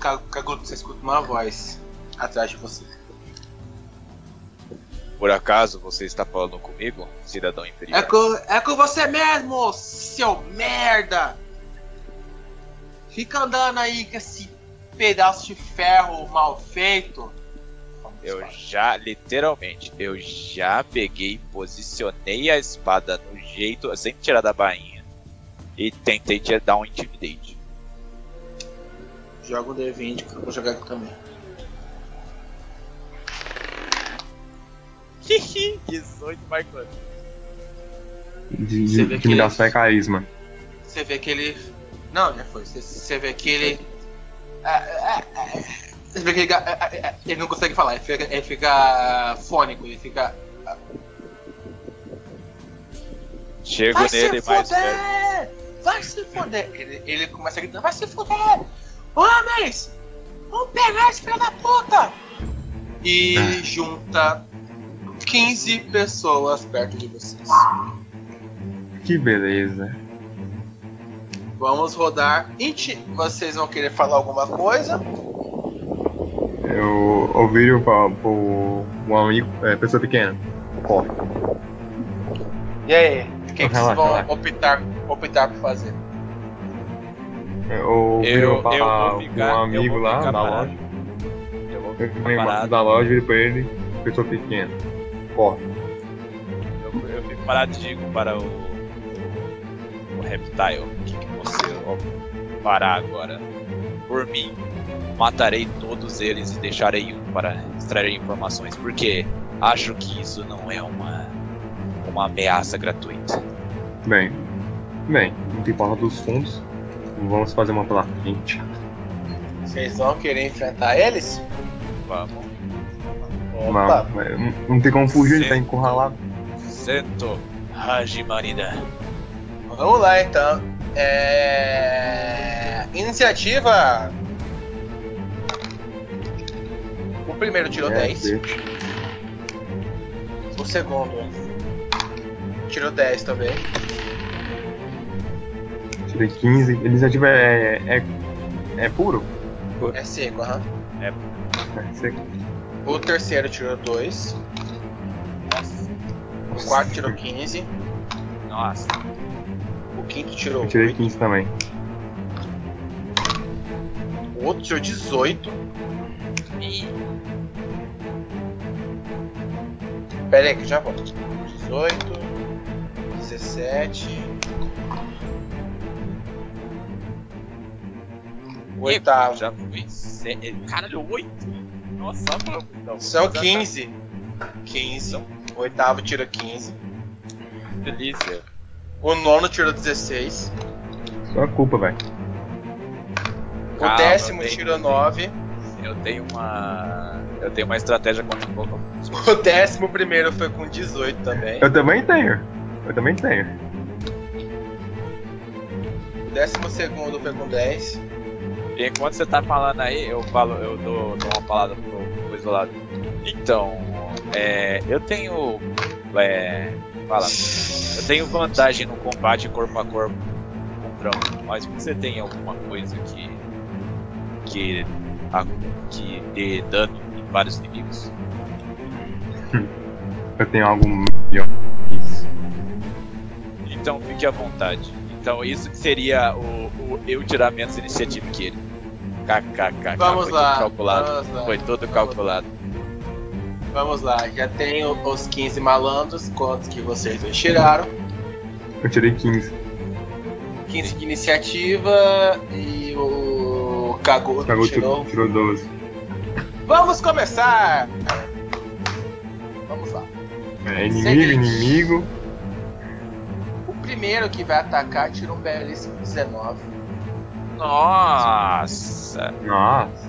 Ca- Kaguto, você escuta uma voz atrás de você. Por acaso você está falando comigo, cidadão imperial? É com, é com você mesmo, seu merda! Fica andando aí com esse pedaço de ferro mal feito. Eu já, literalmente, eu já peguei, posicionei a espada no jeito, sem tirar da bainha. E tentei te dar um intimidate. Joga um D20 que eu vou jogar aqui também. 18 marcando. De, Você vê que intimidação é carisma. Você vê que ele. Não, já foi. Você, você vê que ele. Ah, ah, ah, Você vê que ele, ele não consegue falar, ele fica, ele fica fônico, ele fica. Chego Vai se nele mais perto. foder! Vai se foder! Ele, ele começa a gritar, vai se foder! Homens! Vamos pegar esse filho da puta! E Ah. junta 15 pessoas perto de vocês. Que beleza. Vamos rodar. Inti, vocês vão querer falar alguma coisa? Eu ouvi pra, pro um amigo, é, pessoa pequena. Corre. E aí? O que, que vocês vão relaxa. optar, optar por fazer? Eu ouvi Eu- pra eu ficar- um eu amigo vou lá parado. loja. Eu vou ficar parado. da loja e virei pra ele, pessoa pequena. Corre. Eu, eu fico parado e digo para o. O Reptile. O que, que você ó, fará agora? Por mim, matarei todos eles e deixarei um para extrair informações. Porque acho que isso não é uma. Uma ameaça gratuita. Bem, bem, não tem porta dos fundos. Vamos fazer uma pela frente. Vocês vão querer enfrentar eles? Vamos. Opa! Não, não, tem como fugir, ele tá encurralado. Sento. Hajimarida. Vamos lá então. É... Iniciativa. O primeiro tirou É, 10. deixa. O segundo tirou 10 também. Tirei 15. Iniciativa é, é, é puro? É seco, aham. É seco. O terceiro tirou 2. O quarto tirou 15. Nossa. O quinto tirou Eu tirei 8. 15 também. O outro tirou 18. E Pera aí que eu já volto. 18. 17. O oitavo. Já fui. Se... Caralho, 8? Nossa, vamos então. São Vamos 15. 15. O oitavo tira 15. atacar. Delícia. O nono tirou 16. Só culpa, velho. O Calma, décimo bem. tirou 9. Eu tenho uma. Eu tenho uma estratégia contra um pouco. O décimo primeiro foi com 18 também. Eu também tenho. Eu também tenho. O décimo segundo foi com 10. E enquanto você tá falando aí, eu falo, eu dou, dou uma palavra pro, pro isolado. Então, é, eu tenho. É, fala. Eu tenho vantagem no combate corpo a corpo contra um, mas você tem alguma coisa que. que. a- que dê dano em vários inimigos? Eu tenho algo melhor que isso. Então fique à vontade. Então isso que seria o, o eu tirar menos iniciativa que ele. KKK. Vamos foi lá. Tudo calculado. Vamos lá. Foi tudo calculado. Vamos lá. Já tenho os 15 malandros. Quantos que vocês dois tiraram? Eu tirei 15. 15 de iniciativa e o Kagoto Cagou, tirou. tirou, tirou 12. Vamos começar! Vamos lá. É, inimigo, Seguinte. inimigo. O primeiro que vai atacar tirou um belíssimo 19. Nossa! Nossa.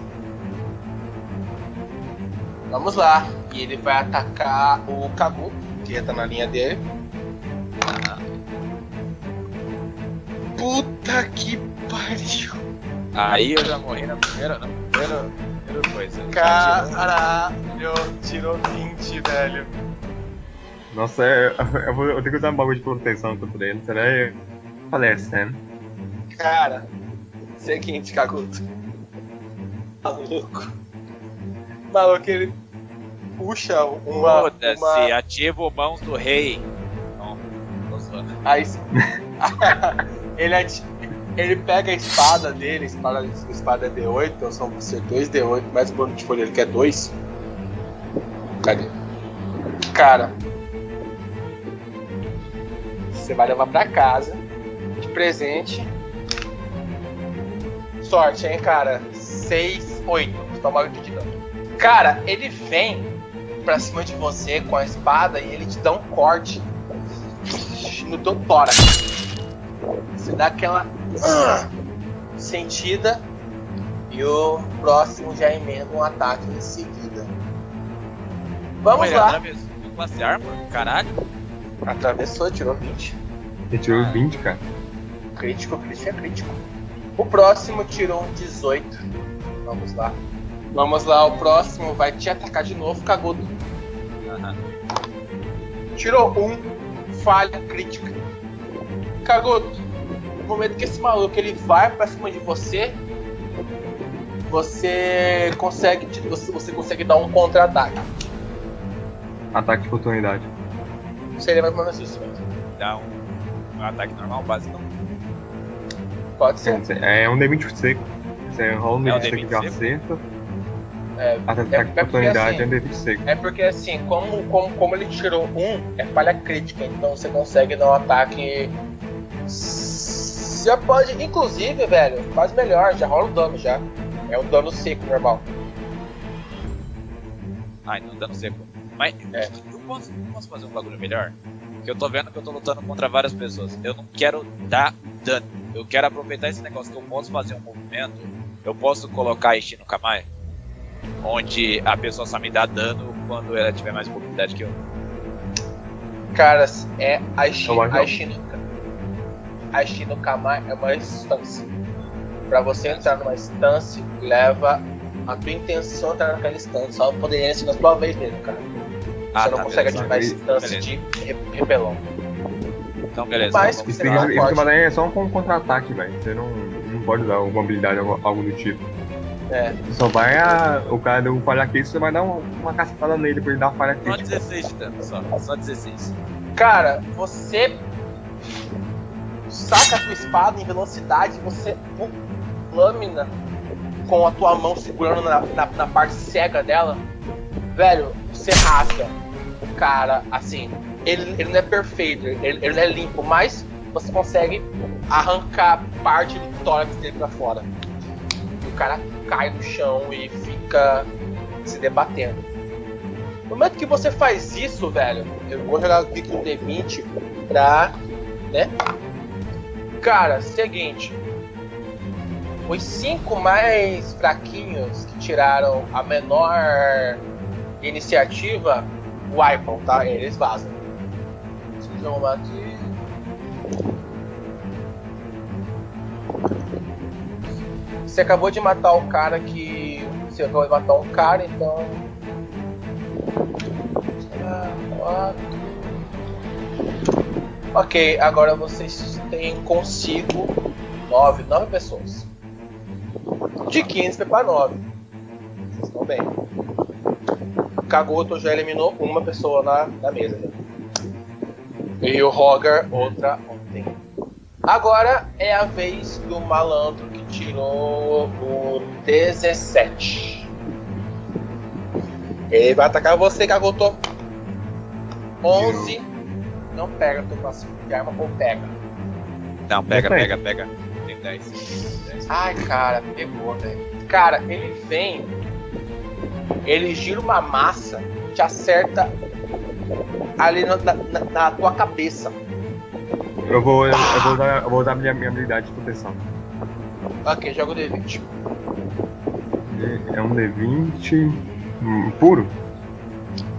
Vamos lá. E ele vai atacar o Kagu, que tá na linha dele. Puta que pariu! Aí eu já morri na primeira, na primeira, primeira coisa. Caralho! Tirou 20, velho. Nossa, é, eu, vou, eu tenho que usar um bagulho de proteção contra ele. Será que falecendo? Cara, seguinte, Kaguto. Maluco. Maluco, ele puxa uma. Foda-se, uma... ativo mãos do rei. Não, tô zoando. Aí, ele, ati- ele pega a espada dele, a espada, espada é D8, então são vão ser 2 D8, mais o bônus de folha, ele quer 2. Cadê? Cara, você vai levar pra casa de presente. Sorte, hein, cara? 6, 8. Toma aqui de dano. Cara, ele vem pra cima de você com a espada e ele te dá um corte no teu tórax. Você dá aquela ah, sentida e o próximo já emenda um ataque em seguida. Vamos lá. classe arma? Caralho. Atravessou, tirou 20. Ele tirou 20, cara. Crítico, crítico é crítico. O próximo tirou um 18. Vamos lá. Vamos lá, o próximo vai te atacar de novo, cagudo. Aham. Tirou um, falha crítica. Cagudo, no momento que esse maluco ele vai pra cima de você, você consegue, você consegue dar um contra-ataque. Ataque de oportunidade. Seria mais ou menos isso mesmo. Dá um, um ataque normal, básico. Pode ser. É um D20 seco. Você rola um É um D20 seco D20 de seco? acerto. É, Ataque é de porque, oportunidade é assim, um D20 seco. É porque assim, como, como, como ele tirou um, é falha crítica, então você consegue dar um ataque. Já pode, inclusive, velho, faz melhor, já rola o dano já. É um dano seco normal. Ai, não dando seco. Mas É. eu, posso, posso fazer um bagulho melhor? Porque eu tô vendo que eu tô lutando contra várias pessoas. Eu não quero dar dano. Eu quero aproveitar esse negócio que eu posso fazer um movimento. Eu posso colocar Ishi no Kamai. Onde a pessoa só me dá dano quando ela tiver mais mobilidade que eu. Cara, é a Eu acho a não. Ishinuka. A Ishinukama é uma instância. Pra você entrar numa instância, leva a tua intenção entrar naquela instância. Só poderia ser na tua vez mesmo, cara. Ah, você não tá, consegue beleza. ativar Beleza. instância de re- repelão. Então, beleza. Mas- vamos Isso Você tem não isso pode. que é só um contra-ataque, velho. Você não, não pode usar uma habilidade ou algo do tipo. É. Você só vai a. O cara deu um falha crítica, você vai dar uma, uma cacetada nele pra ele dar uma falha Só crítica. 16 de dano, só. Só 16. Cara, você saca a tua espada em velocidade, você lâmina com a tua mão segurando na, na, na parte cega dela. Velho, você rasga cara assim. Ele, ele não é perfeito, ele, ele não é limpo, mas você consegue arrancar parte do tórax dele pra fora. E o cara cai no chão e fica se debatendo. No momento que você faz isso, velho, eu vou jogar aqui com o D20 pra. né? Cara, seguinte. Os cinco mais fraquinhos que tiraram a menor iniciativa, wipam, tá? Eles vazam. Deixa eu arrumar aqui. Você acabou de matar o cara que. Você acabou de matar um cara, então. Ok, agora vocês têm consigo nove, nove pessoas. De 15 foi pra 9. Vocês estão bem. Kagoto já eliminou uma pessoa na, na mesa. né? E o Roger, outra ontem. Agora é a vez do malandro que tirou o 17. Ele vai atacar você, Kagoto. 11. Não pega teu passivo de arma ou pega. Não, pega, Não pega, pega. Tem 10. 10. Ai, cara, pegou, velho. Cara, ele vem. Ele gira uma massa, te acerta ali na, na- na- tua cabeça. Eu vou, eu vou usar, eu vou usar minha, minha habilidade de proteção. Ok, joga o D20. É um D20 hum, puro.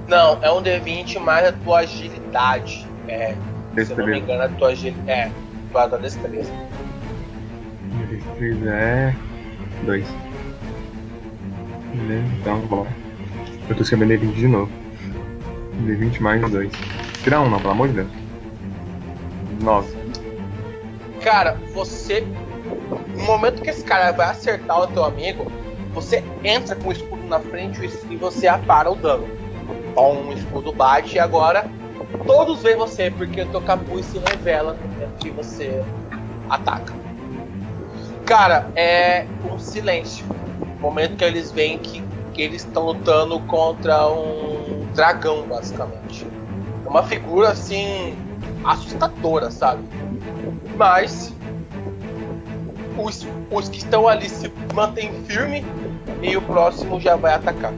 Não, é um D20 mais a tua agilidade. É, se eu não me Destreza. engano, a tua agilidade. É, tua destreza. Destreza é. 2. Beleza, então bora. Eu tô escrevendo D20 de novo. D20 mais 2. Tira um não, pelo amor de Deus. 9. Cara, você. No momento que esse cara vai acertar o teu amigo, você entra com o escudo na frente e você apara o dano. O escudo bate e agora todos veem você, porque o teu capuz se revela que você ataca. Cara, é um silêncio. Momento que eles veem que, que eles estão lutando contra um dragão, basicamente. É uma figura assim assustadora, sabe? Mas os, os que estão ali se mantêm firme e o próximo já vai atacar.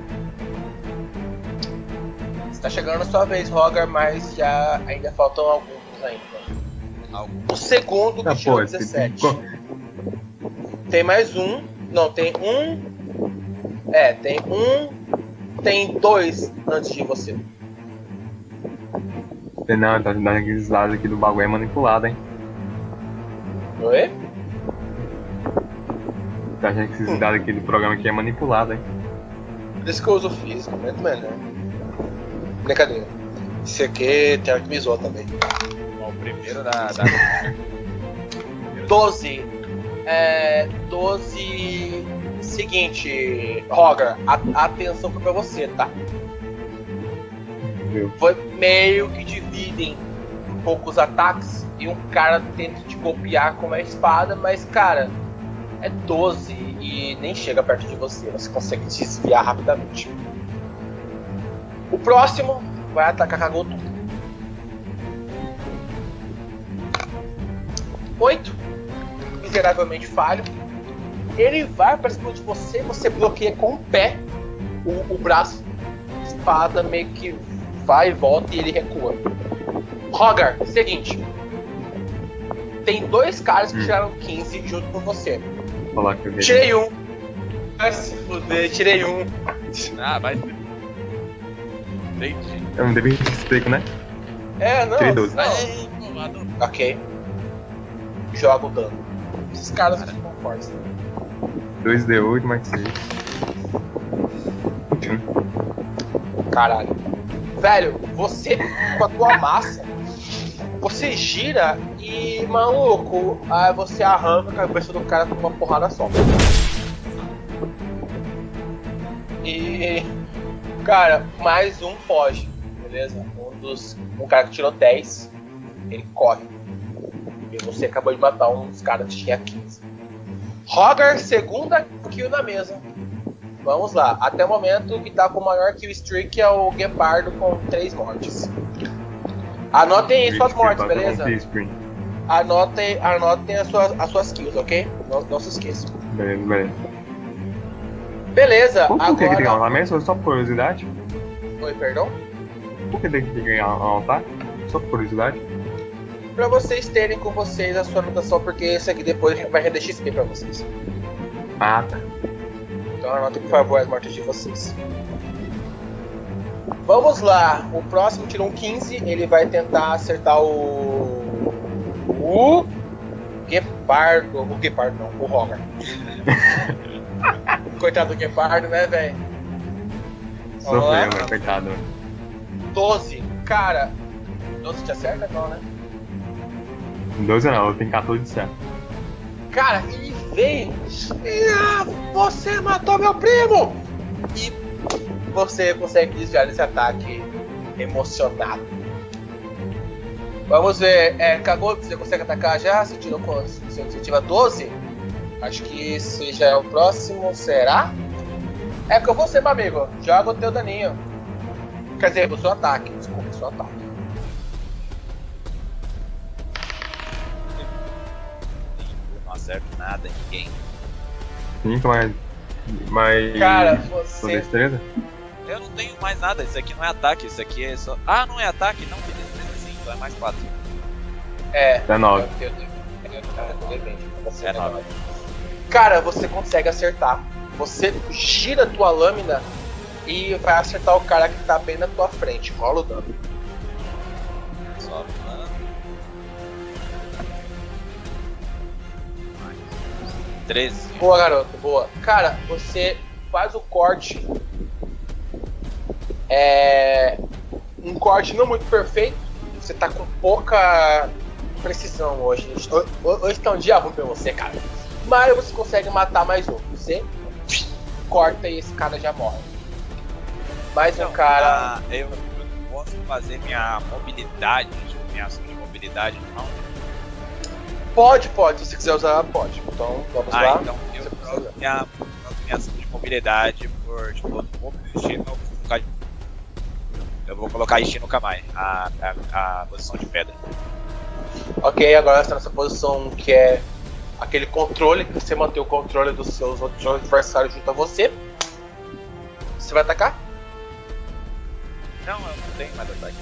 Está chegando a sua vez, Roger, mas já ainda faltam alguns ainda. O segundo que Ah, pô, 17. tem- Tem mais um. Não, tem um. É, tem um. Tem dois antes de você. Não, tá daqueles lados aqui do bagulho é manipulado, hein? Oi? Tá achando que esses dados aqui do programa aqui é manipulado, hein? Por isso que eu uso físico, muito melhor. Brincadeira. Esse aqui tem zoar também. Bom, o primeiro da. da... 12. É. 12. Seguinte, Roger, a, a atenção foi pra você, tá? Viu? Foi meio que dividem um pouco os ataques e um cara tenta te copiar com uma espada, mas cara, é 12 e nem chega perto de você, você consegue desviar rapidamente. O próximo vai atacar Kagoto. 8. Miseravelmente falho. Ele vai pra cima de você, você bloqueia com o pé o, o braço. A espada meio que vai e volta e ele recua. Rogar, seguinte. Tem dois caras que Hum. tiraram 15 junto com você. Falar que eu. Tirei um. Vai se fuder, tirei um. Ah, vai. Entendi. É um D20 de explico, né? É, não. Tirei 12. não. Ok. Joga o dano. Esses caras ficam fortes. 2D8 mais 6. 21. Caralho. Velho, você com a tua massa, você gira e, maluco, aí você arranca a cabeça do cara com uma porrada só. E, cara, mais um foge, beleza? Um dos. Um cara que tirou 10, ele corre. E você acabou de matar um dos caras que tinha 15. Roger, segunda kill na mesa. Vamos lá, até o momento que tá com o maior kill streak é o Guepardo com 3 mortes. Anotem suas mortes, beleza? Anotem, anotem as suas, as suas kills, ok? Não, não se esqueçam. Beleza, beleza. Beleza, Por que tem que ganhar um altamento? Só por curiosidade. Oi, perdão? Por que tem que ganhar um altar? Só por curiosidade. Pra vocês terem com vocês a sua anotação, porque esse aqui depois vai render XP pra vocês. Ah, tá. Então anotem, por favor, as mortes de vocês. Vamos lá, o próximo tirou um 15, ele vai tentar acertar o. O. Guepardo. O Guepardo não, o Roger. Coitado do Guepardo, né, velho? Sofreu? Coitado. 12. Cara, 12 te acerta? Não, né? 12 não, eu tenho 14 de certo. Cara, ele veio. Ah, você matou meu primo! E você consegue desviar desse ataque emocionado. Vamos ver. É, cagou, você consegue atacar já? Você tirou quantos? Se você tiver 12? Acho que esse já é o próximo. Será? É com você, meu amigo. Joga o teu daninho. Quer dizer, o seu ataque. Desculpa, o seu ataque. Não acerto nada, ninguém. 5 mais. Mais. Cara, você. destreza? Eu não tenho mais nada, isso aqui não é ataque, isso aqui é só. Ah, não é ataque? Não, tem destreza sim, então é mais 4. É. 19. Eu- eu- eu- eu- eu- eu- você É é. Cara, você consegue acertar. Você gira a tua lâmina e vai acertar o cara que tá bem na tua frente. Rola o dano. 13. Boa, garoto, boa. Cara, você faz o corte. É. Um corte não muito perfeito. Você tá com pouca precisão hoje. Hoje, tá um dia ruim pra você, cara. Mas você consegue matar mais um. Você corta e esse cara já morre. Mais um cara. ah, eu, eu posso fazer minha mobilidade, tipo, minha ação de mobilidade, não? Pode, pode. Se você quiser usar, pode. Então vamos Ah, lá. então eu minha, minha ação de mobilidade por, tipo, eu vou mexer no. Eu vou colocar Ishi no Kamai, a, a, a posição de pedra. Ok, agora você está nessa posição que é aquele controle, que você mantém o controle dos seus outros adversários junto a você. Você vai atacar? Não, eu não tenho mais ataque.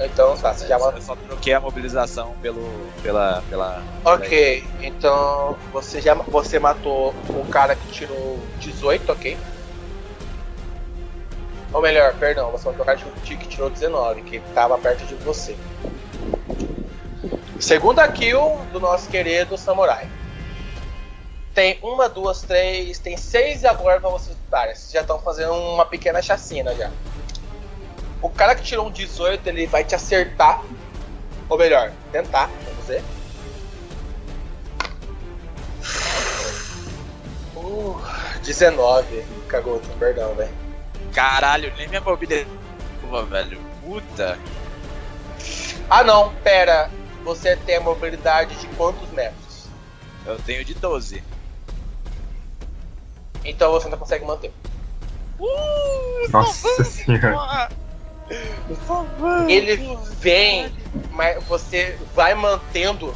Então tá, você já eu só troquei a mobilização pelo, pela, pela. Ok, então você já você matou o cara que tirou 18, ok? Ou melhor, perdão, você matou o cara que tirou 19, que estava perto de você. Segunda kill do nosso querido samurai. Tem uma, duas, três, tem seis e agora pra vocês lutarem. Vocês já estão fazendo uma pequena chacina já. O cara que tirou um 18, ele vai te acertar. Ou melhor, tentar, vamos ver. Uh, 19. Cagou, perdão, velho. Caralho, nem minha mobilidade. Pô, velho. Puta. Ah não, pera. Você tem a mobilidade de quantos metros? Eu tenho de 12. Então você não consegue manter. Uh, Nossa senhora. Ele vem, mas você vai mantendo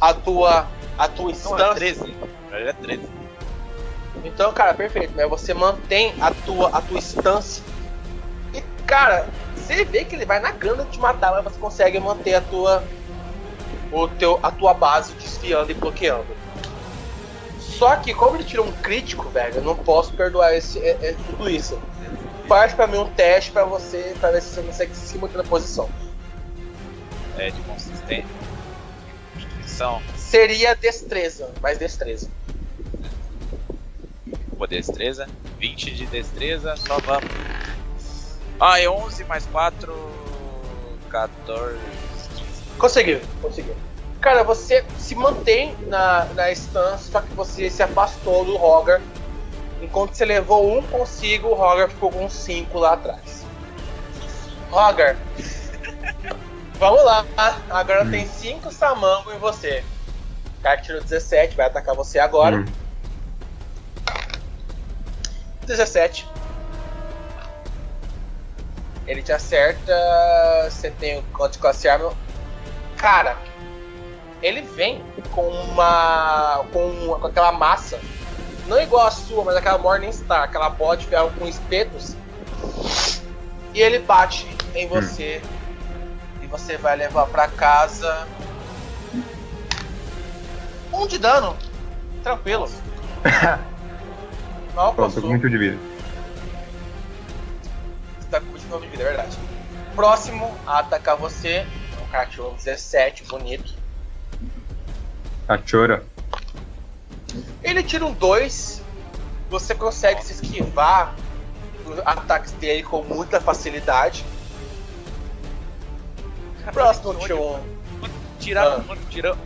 a tua a tua Não, é instância. 13. Ele é 13. Então, cara, perfeito. Mas você mantém a tua, a tua instância. E, cara, você vê que ele vai na gana de te matar, mas você consegue manter a tua, o teu, a tua base desviando e bloqueando. Só que, como ele tirou um crítico, velho, eu não posso perdoar esse, é, é tudo isso. Faz pra mim um teste pra você, pra ver se você consegue se manter na posição. É de consistência. Instituição. Seria destreza, mais destreza. Pô, destreza. 20 de destreza, só vamos. Ah, é 11 mais 4. 14. 15. Conseguiu, conseguiu. Cara, você se mantém na, na estância, só que você se afastou do Roger. Enquanto você levou um consigo, o Roger ficou com 5 lá atrás. Roger, vamos lá. Agora Hum. tem 5 Samango em você. O cara que tirou 17 vai atacar você agora. Hum. 17. Ele te acerta. Você tem o código de classe arma. Cara, ele vem com uma. com, com aquela massa. Não igual a sua, mas aquela Morningstar, aquela bola de ferro com espetos. E ele bate em você. E você vai levar pra casa. Um de dano. Tranquilo. Não, Pronto, passou. com muito de vida. Você tá com 29 de vida, é verdade. Próximo a atacar você é um tirou 17, bonito. A Chora. Ele tira um 2, você consegue se esquivar dos ataques dele com muita facilidade. Próximo tirou um. Tiraram, Ah. mano, tiraram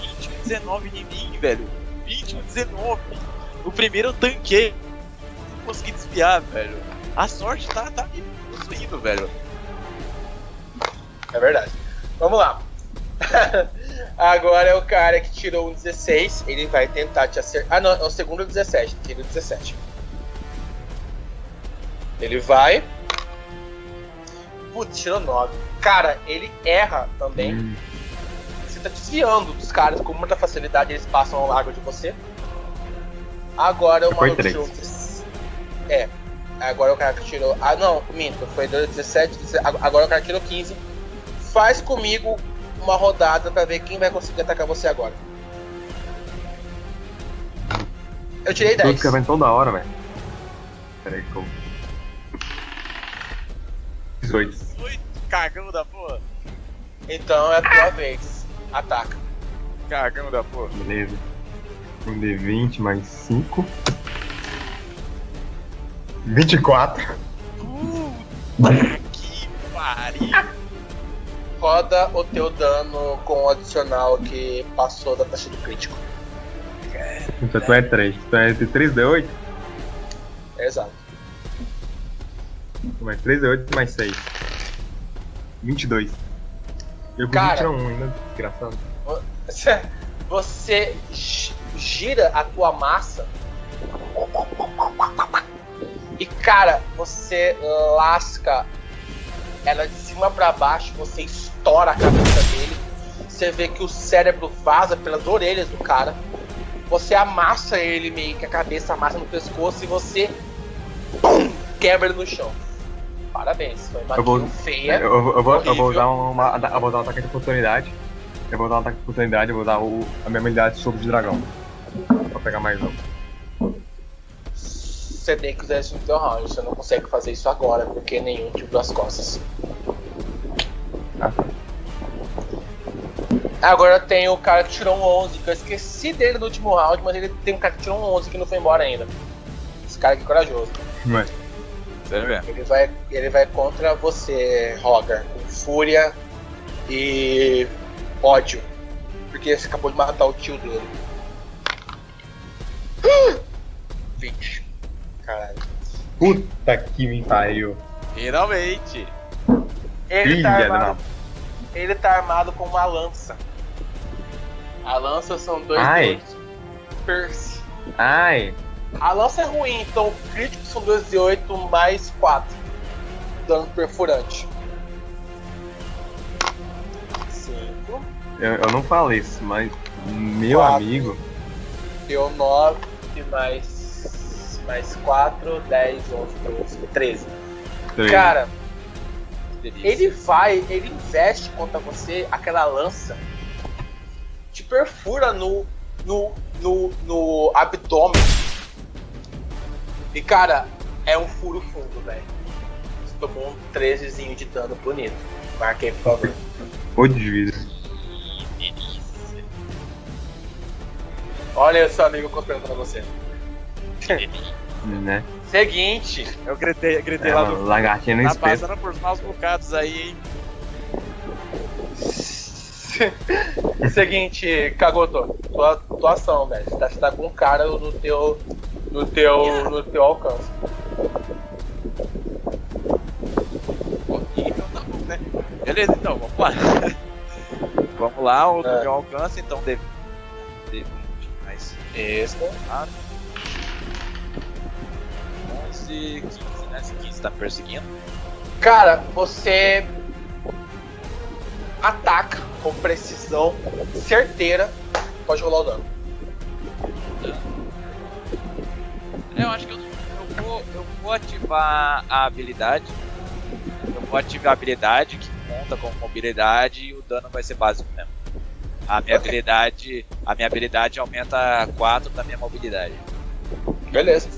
20, 19 em mim, velho. 20, 19. O primeiro eu tanquei. Não consegui desviar, velho. A sorte tá, tá me possuindo, velho. É verdade. Vamos lá. Agora é o cara que tirou um 16. Ele vai tentar te acertar. Ah, não, é o segundo 17. Tira o 17. Ele vai. Putz, tirou 9. Cara, ele erra também. Hum. Você tá desviando dos caras com muita facilidade, eles passam ao largo de você. Agora o Foi maluco tirou. 16. É. Agora o cara que tirou. Ah, não, minto. Foi 17, 17. Agora o cara que tirou 15. Faz comigo uma rodada pra ver quem vai conseguir atacar você agora. Eu tirei Tudo 10. que vem toda hora, velho. Pera aí que eu. 18. 18, cagão da porra. Então é a tua vez. Ataca. Cagão da porra. Beleza. Um D20 mais 5. 24. Puta que pariu. Roda o teu dano com o adicional que passou da taxa do crítico. É, Então tu é 3. Tu é 3D8? Exato. É 3D8 mais 6. 22. Eu Cara. consegui tirar um ainda, desgraçado. Você, você gi- gira a tua massa e cara, você lasca ela de cima pra baixo, você estoura a cabeça dele. Você vê que o cérebro vaza pelas orelhas do cara. Você amassa ele meio que a cabeça amassa no pescoço e você pum, quebra ele no chão. Parabéns, foi uma vou- feia. Eu, eu, eu vou, eu vou dar uma, eu vou dar um ataque de oportunidade. Eu vou dar um ataque de oportunidade, eu vou dar o, a minha habilidade de sopro de dragão. Pra pegar mais um. Você tem que usar isso no teu round, você não consegue fazer isso agora, porque nenhum tipo as costas. Ah. Agora tem o cara que tirou um 11, que eu esqueci dele no último round, mas ele tem um cara que tirou um 11 que não foi embora ainda. Esse cara aqui é corajoso. Mas, Sério mesmo? Ele vai, ele vai contra você, Roger, com fúria e ódio. Porque você acabou de matar o tio dele. 20. Caralho. puta que me pariu. Finalmente! Ele tá, Filha armado, ele tá armado com uma lança. A lança são dois Ai. dedos. Perce. Ai, A lança é ruim, então o crítico são 2 de 8 mais 4. Dano perfurante. 5. eu, eu não falei isso, mas meu Quatro. amigo. Deu 9 mais. Mais 4, 10, 11, 12, 13. três. Cara, Que delícia. ele vai, ele investe contra você aquela lança, te perfura no, no, no, no abdômen. E cara, é um furo fundo, velho. Você tomou um 13zinho de dano bonito. Marquei, por favor. Ô delícia. Olha o seu amigo conspirando pra você. Né? Seguinte, Eu gritei, gritei É, lá do. lagartinha no Tá espeto. passando por maus bocados aí, hein? seguinte, Kagoto, tua, tua ação, velho. Você tá, você tá com um cara no teu, no teu, no teu alcance. Horrível, tá bom, né? Beleza, então, vamos lá. vamos lá, o É. meu alcance, então D. D20 mais Isso. 4. 11, 15, né? Esse 15 tá perseguindo. Cara, você ataca com precisão certeira. Pode rolar o dano. Eu acho que eu, eu, vou, eu vou ativar a habilidade. Eu vou ativar a habilidade que conta como mobilidade e o dano vai ser básico mesmo. A minha Ok. habilidade. A minha habilidade aumenta 4 da minha mobilidade. Beleza.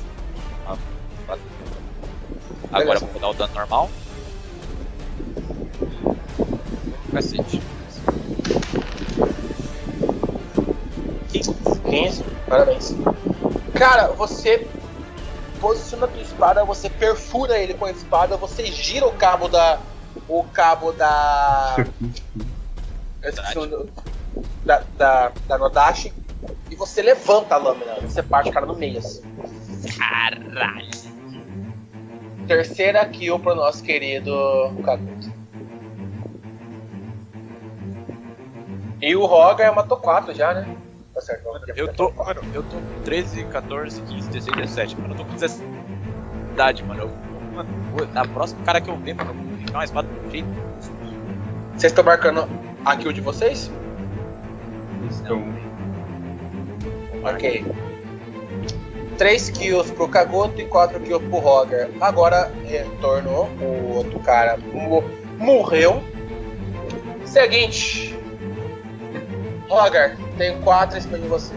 Agora vou dar o dano normal. Cacete. 15. Parabéns. Cara, você posiciona a tua espada, você perfura ele com a espada, você gira o cabo da. O cabo da. Da, da, da Nodashi. E você levanta a lâmina, você parte o cara no meio assim. Caralho. Terceira kill pro nosso querido Kaguto. E o Roger matou 4 já, né? Tá certo. Eu matou tô, quatro. mano, eu tô com 13, 14, 15, 16, 17, mano. Eu tô com 17 idade, mano. Eu, mano, vou- na próxima cara que eu ver, mano, eu vou ficar uma espada do jeito. Vocês estão marcando a kill de vocês? Então, Ok. 3 kills pro Kagoto e 4 kills pro Roger. Agora retornou. O outro cara mo- morreu. Seguinte. Roger, tem 4 em de você.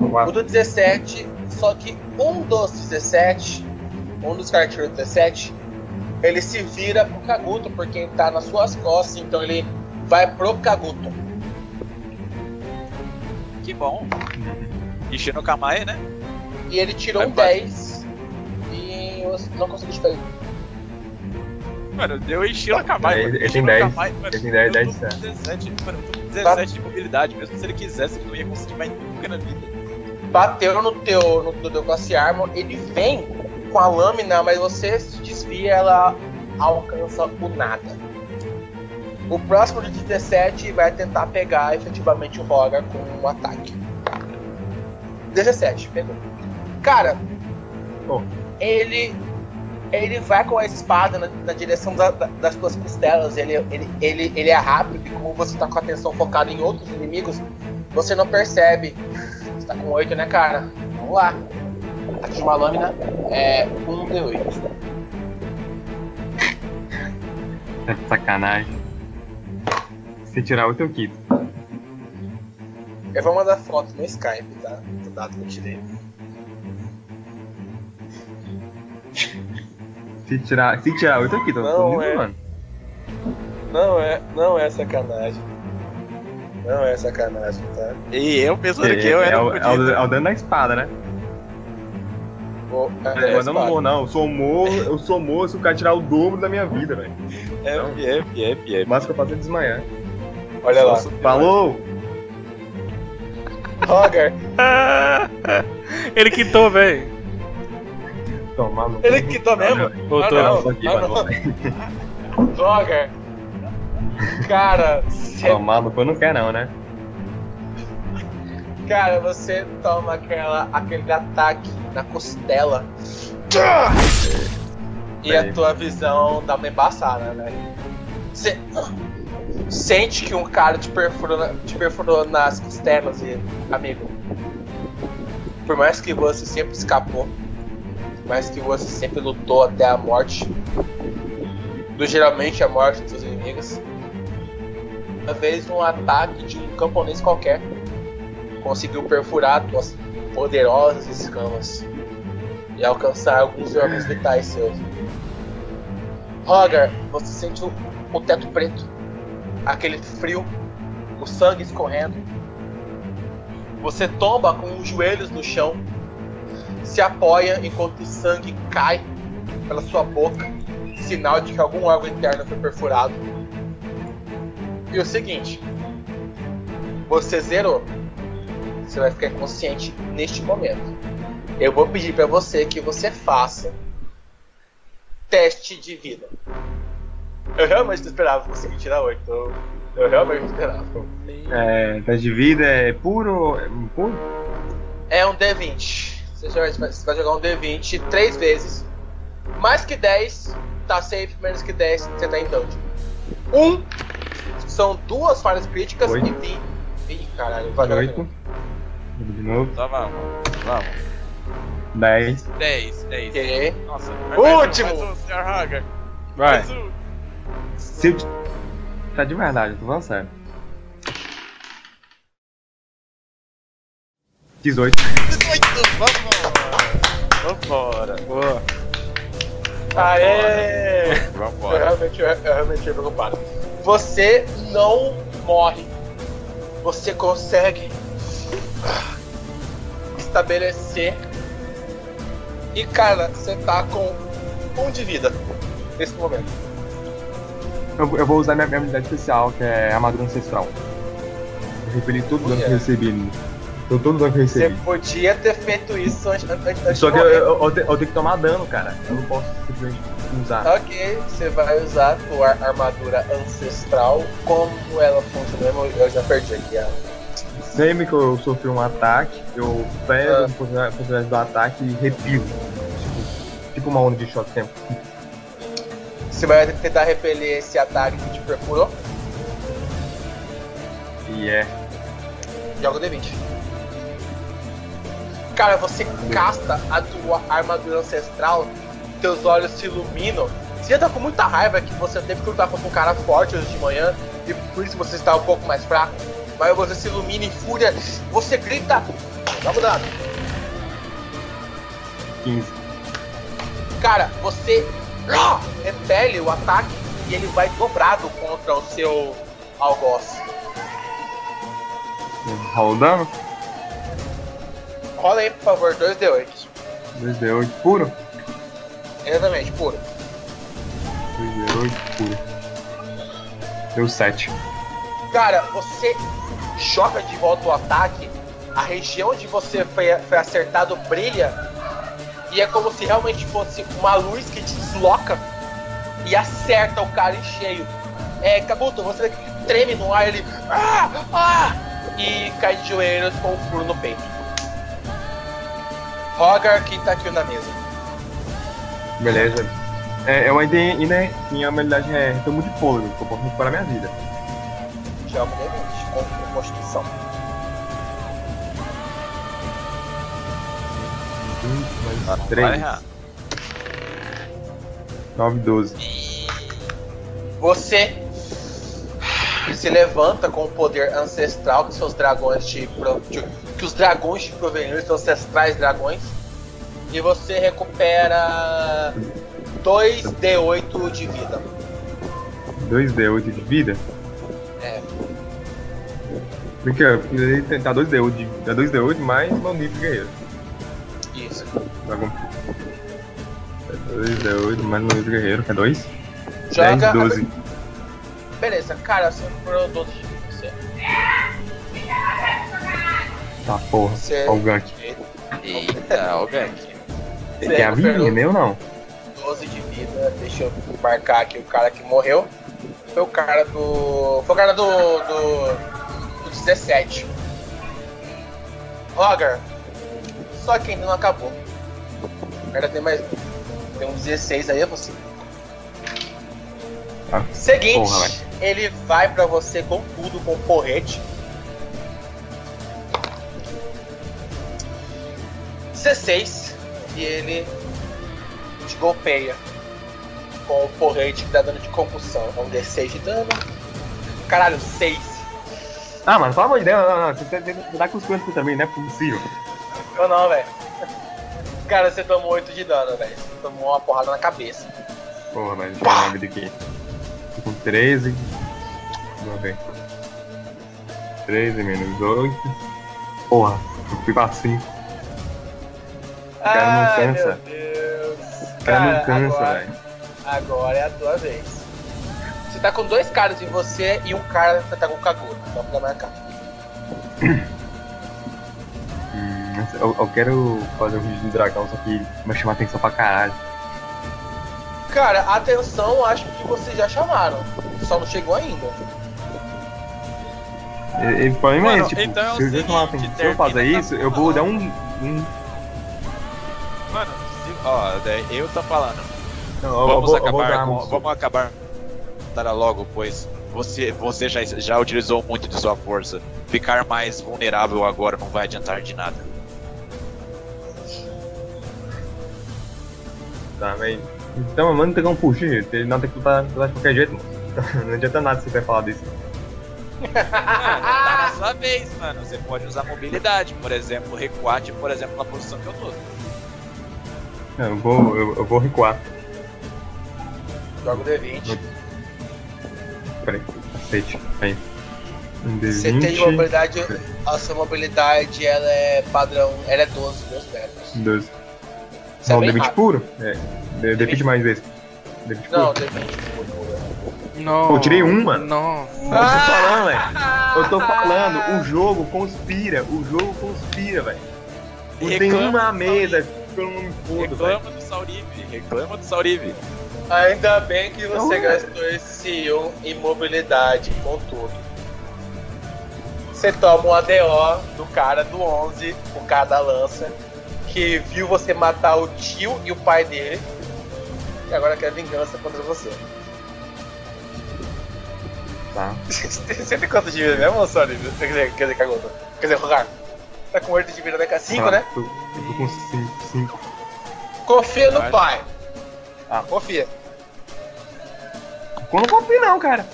O do 17, só que um dos 17, um dos caras tirou 17, ele se vira pro Kaguto, porque ele tá nas suas costas, então ele vai pro Kaguto. Que bom. Ixi no Kamae, né? E ele tirou Vai um pra- 10 e eu não consegui te pegar. Mano, eu enchi no Kamae. Ele- ele tem no 10, Kamae, mano. ele tem 10, Eu 10 tô com certo. 17, mano, eu tô com 17 de mobilidade, mesmo se ele quisesse, ele não ia conseguir mais nunca na vida. Bateu no teu, no, no teu Glass Armor, ele vem com a lâmina, mas você se desvia ela alcança o nada. O próximo de 17 vai tentar pegar efetivamente o Rogar com um ataque. 17, pegou. Cara, Oh. ele ele vai com a espada na, na direção da- da- das tuas costelas. Ele, ele, ele, ele é rápido e como você tá com a atenção focada em outros inimigos, você não percebe. Você tá com 8, né, cara? Vamos lá. Ataque de uma lâmina é 1 de 8. É de sacanagem. Se tirar oito eu quito. Eu vou mandar foto no Skype, tá? Do dado que eu tirei. Se tirar, se tirar oito eu quito. Não, Não, é. mano. Não é, não é sacanagem. Não é sacanagem, tá? E eu pensando É, que eu é, era o, é, o, é o dano da espada, né? Vou, é, Mas eu não vou, não. Eu sou morro, eu sou morro se o cara tirar o dobro da minha vida, velho. F, F, F, O F. máximo que eu faço é desmaiar. Olha lá. Falou! Roger, Ele quitou, velho. Ele quitou mesmo? Voltou. Ah, não. Tô aqui, Ah. Roger. Cara, você, Tomar no cu não quer, não, né? cara, você toma aquela, aquele ataque na costela. E a tua visão dá uma embaçada, né? Você sente que um cara te perfurou, te perfurou nas costelas e, amigo, por mais que você sempre escapou, por mais que você sempre lutou até a morte, do geralmente a morte dos seus inimigos, uma vez um ataque de um camponês qualquer conseguiu perfurar tuas poderosas escamas e alcançar alguns órgãos vitais seus. Roger, você sente o, o teto preto, aquele frio, o sangue escorrendo. Você tomba com os joelhos no chão, se apoia enquanto o sangue cai pela sua boca, sinal de que algum órgão interno foi perfurado. E o seguinte, você zerou. Você vai ficar inconsciente neste momento. Eu vou pedir para você que você faça teste de vida. Eu realmente não esperava conseguir tirar 8. Eu, eu realmente não esperava. É, teste de vida é puro. É puro? É um D20. Você vai, jogar um D20 três vezes. Mais que 10, tá safe. Menos que 10, você tá em dungeon. Um, são duas falhas críticas Oito. e 20. Ih, caralho, vai jogar Oito. De novo. Então vamos, vamos. Dez. 10, 10. Ok. Nossa, Último. Mais um, um, Sr. Hagar. Vai. Mais um. Se eu te... Tá de verdade, eu tô falando sério. 18. 18, vamos! Vambora. Boa. Aê! Eu Vambora. realmente, eu, eu realmente fiquei preocupado. Você não morre. Você consegue estabelecer. E cara, você tá com um de vida nesse momento. Eu, eu vou usar minha, minha habilidade especial, que é armadura ancestral. Eu repeli todo o dano que eu recebi. Todo, todo o dano que eu Você recebi. podia ter feito isso antes, antes, antes Só que eu, eu, eu, te- eu tenho que tomar dano, cara. Eu não posso simplesmente usar. Ok, você vai usar a tua armadura ancestral. Como ela funciona? mesmo? Eu já perdi aqui a. Sempre que eu sofri um ataque, eu pego Ah. a possibilidade possibilidade do ataque e repilo. Tipo, tipo uma onda de choque tempo. Você vai tentar repelir esse ataque que te perfurou. E é. Joga o D20. Cara, você casta a tua armadura ancestral, teus olhos se iluminam. Você já tá com muita raiva que você teve que lutar contra um cara forte hoje de manhã e por isso você está um pouco mais fraco. Mas você se ilumina em fúria, você grita. Vamos dado. 15. Cara, você repele o ataque e ele vai dobrado contra o seu algoz. Rola o dano. Rola aí, por favor, 2d8. 2d8 puro. Exatamente, puro. 2d8 puro. Deu 7. Cara, você joga de volta o ataque, a região onde você foi, foi acertado brilha, e é como se realmente fosse uma luz que desloca e acerta o cara em cheio. É, Kabuto, você treme no ar, ele. Ah! Ah! E cai de joelhos com um furo no peito. Rogar, que tá aqui na mesa. Beleza. É, eu ainda, ainda minha habilidade é retomo de fôlego, que eu posso recuperar minha vida. Joga o D20 com Constituição. 20 Ah, mais não 3. vai errar. 9, 12. E você se levanta com o poder ancestral que seus dragões te pro- te- que os dragões te proveniram, seus ancestrais dragões, e você recupera 2d8 de vida. 2D8 de vida? É. Porque eu ia tentar 2D8 de, é 2D8 mais meu nível de guerreiro. Isso. Dragão. 2D8 mais nível de guerreiro, que é 2? Joga. 10, 12. Beleza, cara, você recuperou 12 de vida. Você. Tá, porra. Você- Ó o gank. Eita, o gank. você Tem a recuperou vidinha, meu não? 12 de vida. Deixa eu marcar aqui o cara que morreu. Foi o cara do. Foi o cara do. do, do 17. Roger. Só que ainda não acabou. Ainda tem mais. Tem um 16 aí, é você. Ah, Seguinte, porra, ele vai pra você com tudo, com porrete. 16 e ele te golpeia com o porrete que dá dano de concussão. É um D6 de dano. Caralho, 6. Ah, mano, pelo amor de Deus, não, não, não. Você tem que dar com os cantos também, não é possível. Ou não, velho? Cara, você tomou 8 de dano, velho. Você tomou uma porrada na cabeça. Porra, mas minha vida aqui. Tô com 13. Vamos ver. 13 menos 8. Porra, eu fui pra 5. O cara não Ai, cansa. Meu Deus. O cara não cansa, velho. agora é a tua vez. Você tá com dois caras em você e um cara que tá com o Kagura. Só pra marcar. Eu, eu quero fazer um vídeo do dragão, só que vai chamar atenção pra caralho. Cara, atenção, acho que vocês já chamaram. Só não chegou ainda. E- e O problema é Mano, esse, tipo, então é o se eu seguinte, atenção, se eu fazer isso, eu vou dar um. um Mano, se, ó, daí eu tô falando. não, eu, Vamos vou, eu acabar com, um. vamos acabar Tara logo, pois você, você já, já utilizou muito de sua força. Ficar mais vulnerável agora não vai adiantar de nada. Tá, mas. Então, mano, tem como fugir. Ele não tem que lutar, lutar de qualquer jeito, mano. Não adianta nada se você vai falar disso. Mano, tá na sua vez, mano. Você pode usar mobilidade, por exemplo, recuar, tipo, por exemplo, na posição que eu tô. Não, eu vou, eu, eu vou recuar. Joga o D20. Peraí, aceite. Aí. Um Você tem D20. mobilidade. A sua mobilidade ela é padrão. Ela é 12 meus metros. 12. Isso é Não, D20 rápido. puro? É. D- D20 mais. D20 Não, puro. D20 puro. Não. Pô, eu tirei um, mano. Não. Eu tô falando, velho. Eu tô falando, o jogo conspira. O jogo conspira, velho. Tem uma mesa que eu não me fodo, velho. Reclama do Saurive, reclama do Saurive. Ainda bem que você Não, gastou esse 1 em mobilidade com tudo. Você toma um ADO do cara do 11, o cara da lança, que viu você matar o tio e o pai dele, e agora quer vingança contra você. Tá. Você tem quanto de vida mesmo, Sony? Quer dizer, quer dizer, cagou. Quer dizer, Rogar. Tá com 8 de vida, né? 5, Tá, né? Tô, eu tô com 5. 5. Confia no pai. Ah. Confia. Eu não confio não, cara.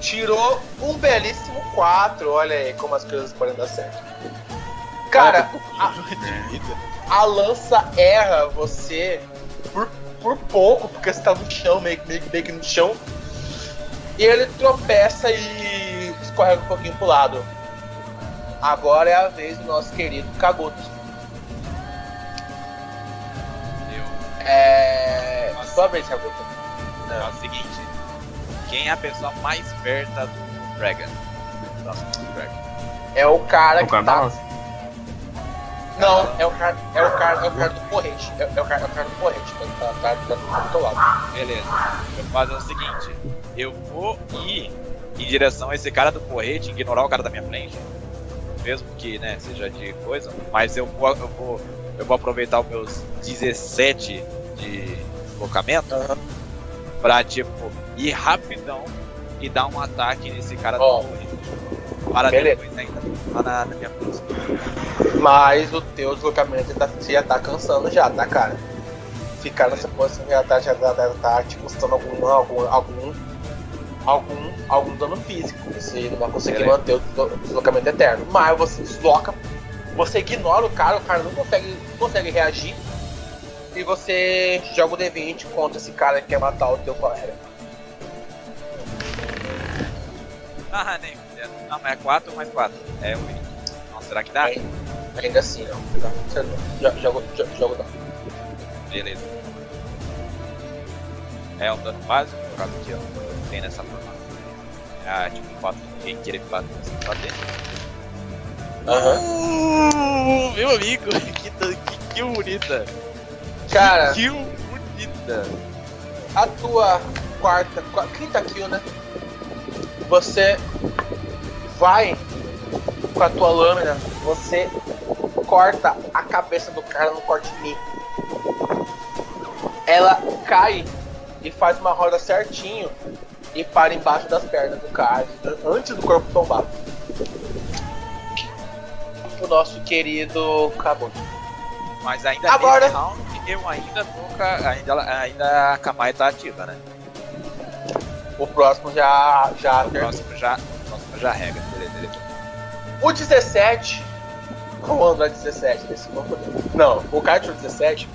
Tirou um belíssimo 4. Olha aí como as coisas podem dar certo. Cara, a, de vida. A lança erra você por, por pouco, porque você tá no chão, meio, meio, meio que no chão. E ele tropeça e escorrega um pouquinho pro lado. Agora é a vez do nosso querido Kagoto. Eu. É. Sua vez, Kagoto. É o seguinte. Quem é a pessoa mais perto do Dragon? Nossa, Crack. É o cara O que tá. Não, é o cara, é o cara, é o cara do porrete. É, é o cara, é o cara do porrete. Tá, tá, tá, do teu lado. Beleza. Eu vou fazer o seguinte: eu vou ir em direção a esse cara do porrete, ignorar o cara da minha frente. Mesmo que, né, seja de coisa. Mas eu vou, eu vou, eu vou aproveitar os meus 17 de deslocamento Aham. pra, tipo, ir rapidão e dar um ataque nesse cara Ó. do porrete. Para Beleza. depois ainda lá na, na minha próxima. Mas o teu deslocamento tá, você já tá cansando já, tá, cara? Ficar nessa posição já tá, já tá, já tá te custando algum, algum, algum, algum, algum dano físico. Você não vai conseguir Beleza. manter o deslo- deslocamento eterno. Mas você desloca, você ignora o cara, o cara não consegue, consegue reagir. E você joga o D20 contra esse cara que quer matar o teu colega. Ah, nem. Não, mas é 4 mais 4. É 8. Nossa, será que dá? Aí- Ainda assim, não. Tá? Não- jo- Joga, jo- joga não. Beleza. É um dano básico, por causa que eu tem nessa formação. Ah, tipo, o fato de ninguém querer bater, bater. Aham. Uh, meu amigo, que, que kill bonita. Cara, Que kill bonita. a tua quarta, qua- quinta kill, né? Você vai com a tua lâmina, você corta a cabeça do cara no corte limpo. Ela cai e faz uma roda certinho e para embaixo das pernas do cara, antes do corpo tombar. O nosso querido Cabo. Mas ainda Agora- round, eu ainda tô com a, ainda, ainda a Kamai tá ativa, né? O próximo já já O próximo já, já rega, beleza, beleza. O 17. Qual o Android 17 desse? Não, o Cartridge 17.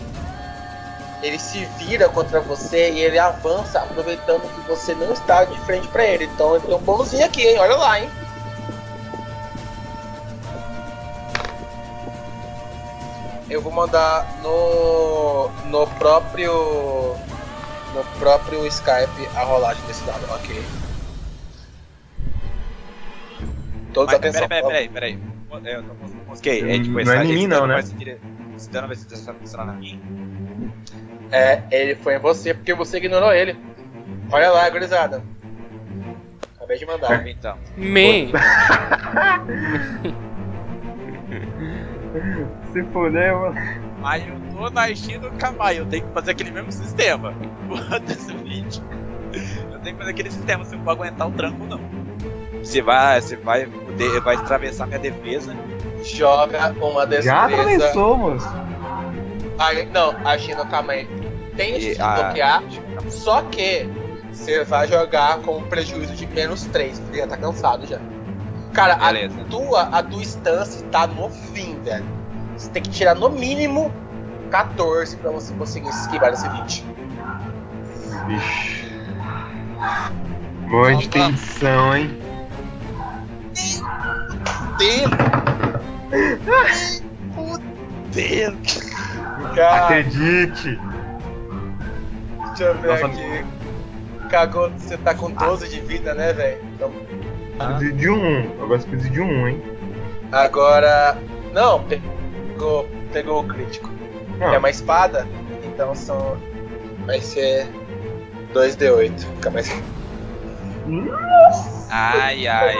Ele se vira contra você e ele avança aproveitando que você não está de frente pra ele. Então ele tem um bônusinho aqui, hein? Olha lá, hein? Eu vou mandar no no próprio no próprio Skype a rolagem desse dado, ok? Todos Mas, atenção. peraí, peraí, peraí. Eu mosquei. É, tipo, Não é em mim, não, né? se Esse dano vai se direcionar a mim. É, ele foi em você porque você ignorou ele. Olha lá, gurizada. Acabei de mandar. Então, Man, Se fuder, mano. mas eu tô na Steam do Kamai, eu tenho que fazer aquele mesmo sistema. Bota esse vídeo. Eu tenho que fazer aquele sistema, você não vai aguentar o tranco, não. Você vai, você vai, poder, vai atravessar minha defesa. Joga uma destreza. Já atravessou, moço. Aí, não, a China também tem E esse a- bloquear, só que você vai jogar com um prejuízo de menos 3, porque já tá cansado já. Cara, a tua, a tua instância tá no fim, velho. Você tem que tirar no mínimo 14 pra você conseguir esquivar esse 20. Vixe. Boa de tensão, hein? Fudendo! Cara, Acredite! deixa eu ver Nossa. aqui. Cagou, você tá com 12 de vida, né, velho? Então, Preciso de um. Agora você precisa de um, hein? agora. Não, pegou, pegou o crítico. Não. É uma espada, então são. Vai ser 2d8. Fica mais. Ai, ai.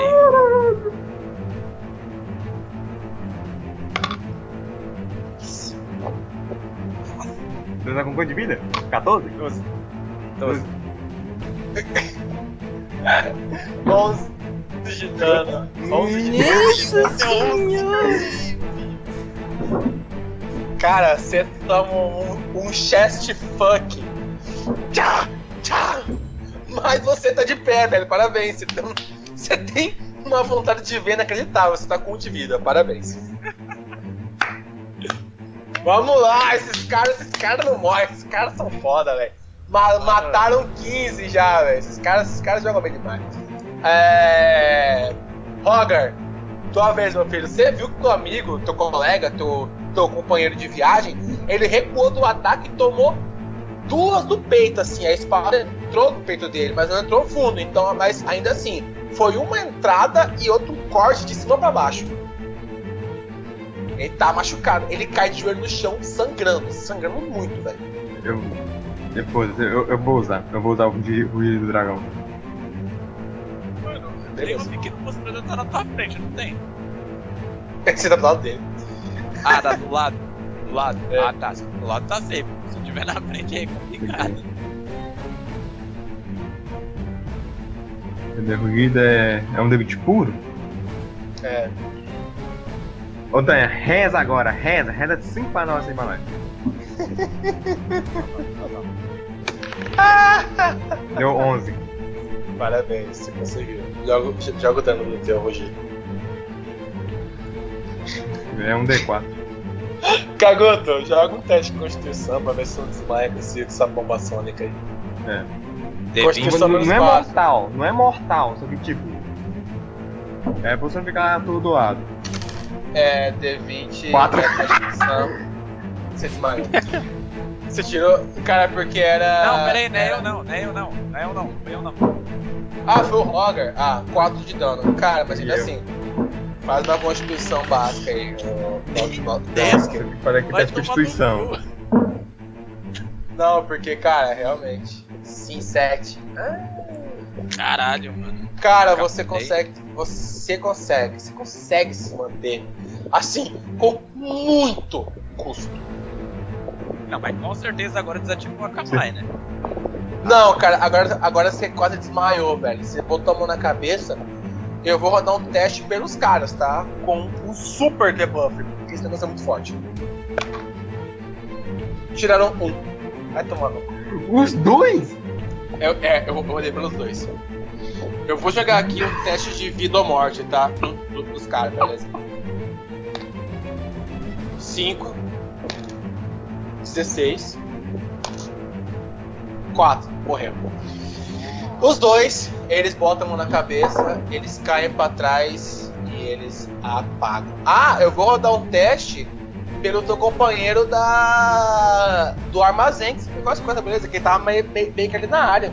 Você tá com quanto de vida? 14? 12. 11 de dano. 11 de dano. Cara, você toma um, um chest fuck. Tchá, tchá. Mas você tá de pé, velho. Parabéns. Você tem, você tem uma vontade de ver inacreditável. Você tá com um de vida. Parabéns. Vamos lá, esses caras, esses caras não morrem. Esses caras são foda, velho. Ma- mataram 15 já, velho. Esses caras, esses caras jogam bem demais. É. Roger, tua vez, meu filho. Você viu que teu amigo, teu colega, teu, teu companheiro de viagem, ele recuou do ataque e tomou duas do peito, assim. A espada entrou no peito dele, mas não entrou fundo. Então, mas ainda assim, foi uma entrada e outro corte de cima pra baixo. Ele tá machucado. Ele cai de joelho no chão, sangrando. Sangrando muito, velho. Eu. Depois, eu, eu vou usar. Eu vou usar o de ruído do dragão. Mano, tem um pequeno mostrando tá na tua frente, não tem? Você tá do lado dele. Ah, tá do lado. Do lado. É. Ah, tá. Do lado tá safe. Tiver na frente aí é complicado. Ruído é. É um debit puro? É. Ô Tanha, reza agora, reza, reza de 5 pra nós aí pra nós. Deu 11. Parabéns, você conseguiu. Joga, joga o dano do teu, Rogério. É um D4. Cagoto, joga um teste de constituição pra ver se eu desmaia com essa bomba sônica aí. D20. Constituição Não, não é mortal, não é mortal, só que tipo. É pra você não ficar atordoado. É, D20. Quatro. é constituição. Você desmaiou. Você tirou. Cara, porque era. Não, peraí, não é era- eu não, não é eu não, não é eu não, não é eu não. Ah, foi o Roger? Ah, 4 de dano. Cara, mas ainda assim. Faz uma constituição básica aí. o- o- o- Dez. Você tem que teste de constituição. Não, porque, cara, realmente. Sim, 7. Caralho, mano. Cara, você consegue. Você consegue. Você consegue se manter. Assim, com muito custo. Não, mas com certeza agora desativou a Kamai, né? Não, cara, agora, agora você quase desmaiou, velho. Você botou a mão na cabeça. Eu vou rodar um teste pelos caras, tá? Com um super debuff. Porque esse negócio é muito forte. Tiraram um. Vai tomando. Os dois? Eu, é, eu rodei pelos dois. Eu vou jogar aqui um teste de vida ou morte, tá? Do- do- Dos caras, beleza? 5 16 4 Morreu. Os dois, eles botam a mão na cabeça, eles caem pra trás e eles apagam. Ah, eu vou rodar um teste pelo teu companheiro da do armazém, que pegou as coisas, beleza? Que ele tava meio, meio, meio que ali na área.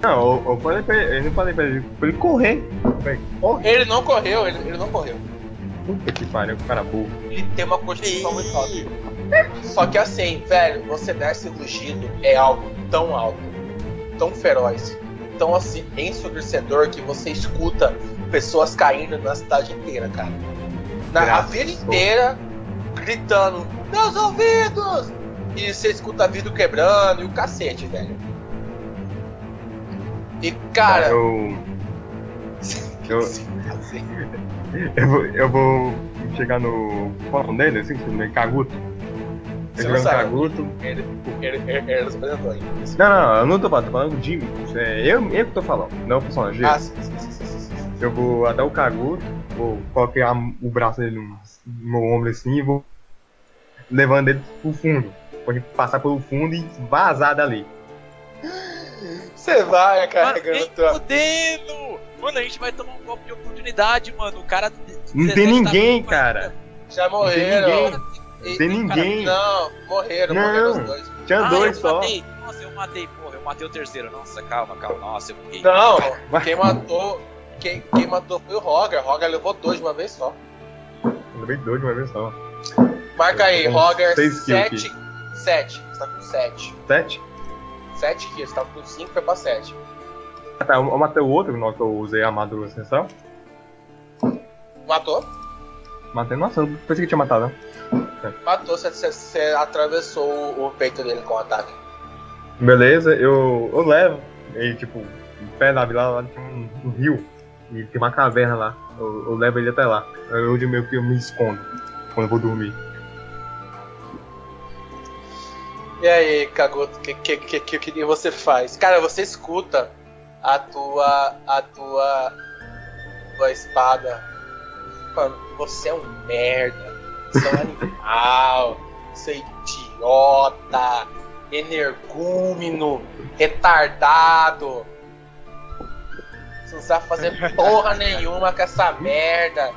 Não, eu, eu falei pra ele, eu falei pra ele, pra ele correr. Falei, corre. Ele não correu, ele, ele não correu. Puta que pariu, cara burro. Ele tem uma constituição muito alta. Só que assim, velho, você dar esse rugido é algo tão alto, tão feroz, tão assim, ensurdecedor que você escuta pessoas caindo na cidade inteira, cara. Na a Graças vila a Deus. inteira gritando, meus ouvidos! E você escuta vidro quebrando e o cacete, velho. E cara, Eu, eu, eu, vou, eu vou chegar no. Qual o nome dele? Assim, no Caguto. Você no sabe. Caguto. ele, ele, ele, ele nos apresentou ainda. Não, não, eu não tô falando, tô falando do Jimmy. É, eu, eu que tô falando, não o personagem. Ah, sim, sim, sim, sim. Eu vou até o Caguto, vou colocar o braço dele no, meu ombro assim e vou levando ele pro fundo. Gente passar pelo fundo e vazar dali. Você vai Mano, carregando tua. fudendo! Mano, a gente vai tomar um golpe de oportunidade, mano. O cara. Não tem ninguém, cara. Já Não tem morreram. E- Tem ninguém. Não, morreram, Não. morreram os dois. Tinha Ah, dois eu só. matei. Nossa, eu matei, porra. Eu matei o terceiro. Nossa, calma, calma. Nossa, eu buguei. Não, quem matou. Quem, quem matou foi o Roger. Roger levou dois de uma vez só. Levei dois de uma vez só. Marca aí, Roger, seis kills 7. 7. Você tá com 7. Sete? 7 kills, você tava com 5, foi pra 7. Ah, tá, eu eu matei o outro, na que eu usei a armadura essencial. Matou? Matei, nossa, eu pensei que tinha matado. Matou, você, você- você atravessou o, o peito dele com o ataque. Beleza, eu, eu levo. E tipo, no pé da vila lá tem um, um rio. E tem uma caverna lá. Eu, eu levo ele até lá. É onde meio que eu me escondo quando eu vou dormir. E aí, Kagoto, o que, que, que, que, que você faz? Cara, você escuta a tua. a tua. tua espada. Mano, você é um merda. Você é um animal. Você é idiota. Energúmeno. Retardado. Você não sabe fazer porra nenhuma com essa merda.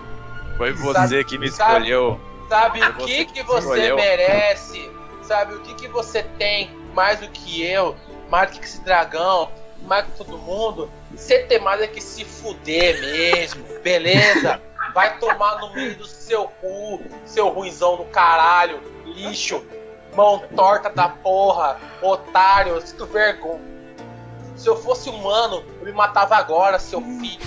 Foi você Sabe- que me sabe- escolheu. Sabe Foi o que, que que você escolheu. merece? Sabe o que, que você tem mais do que eu, mais do que esse dragão, mais do que todo mundo? Você tem mais é que se fuder mesmo, beleza? Vai tomar no meio do seu cu, seu ruizão do caralho, lixo, mão torta da porra, otário, sinto vergonha. Se eu fosse humano, eu me matava agora, seu filho,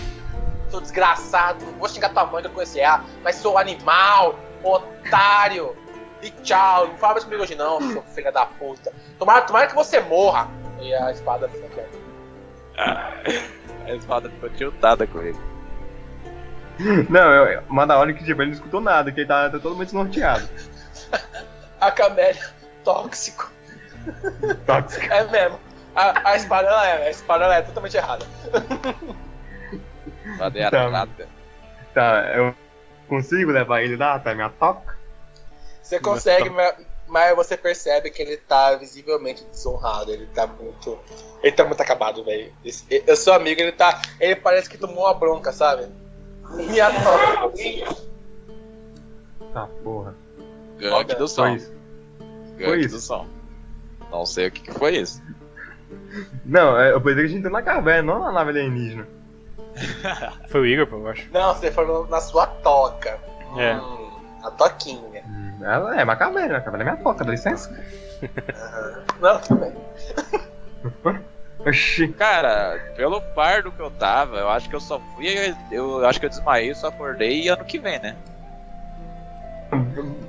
seu desgraçado. Não vou xingar tua mãe que eu conheci ela, mas seu animal, otário. E tchau, não fala mais comigo hoje não, seu filho da puta. Tomara, tomara que você morra. E a espada fica quieta. A espada ficou tiltada com ele. Não, eu, mas da hora que tipo, ele não escutou nada, que ele tá, tá totalmente desnorteado. A camélia, tóxico. Tóxico. É mesmo. A, a espada ela é, a espada ela é totalmente errada. É Tá. armada. Tá, eu consigo levar ele lá até minha toca? Você consegue, mas, mas você percebe que ele tá visivelmente desonrado. Ele tá muito. Ele tá muito acabado, velho. Eu sou amigo, ele tá. Ele parece que tomou uma bronca, sabe? Minha toca. Tá, porra. Gangue do Foi som. Foi do isso. som. Não sei o que, que foi isso. Não, é, eu pensei que a gente entrou na caverna, não na nave alienígena. Foi o Igor, pô, eu acho. Não, você falou na sua toca. É. Hum, a toquinha. Hum, Ela é uma caverna, a caverna é minha toca, dá licença. Não, tudo bem. Oxi. Cara, pelo fardo que eu tava, eu acho que eu só fui. Eu acho que eu desmaiei, só acordei ano que vem, né?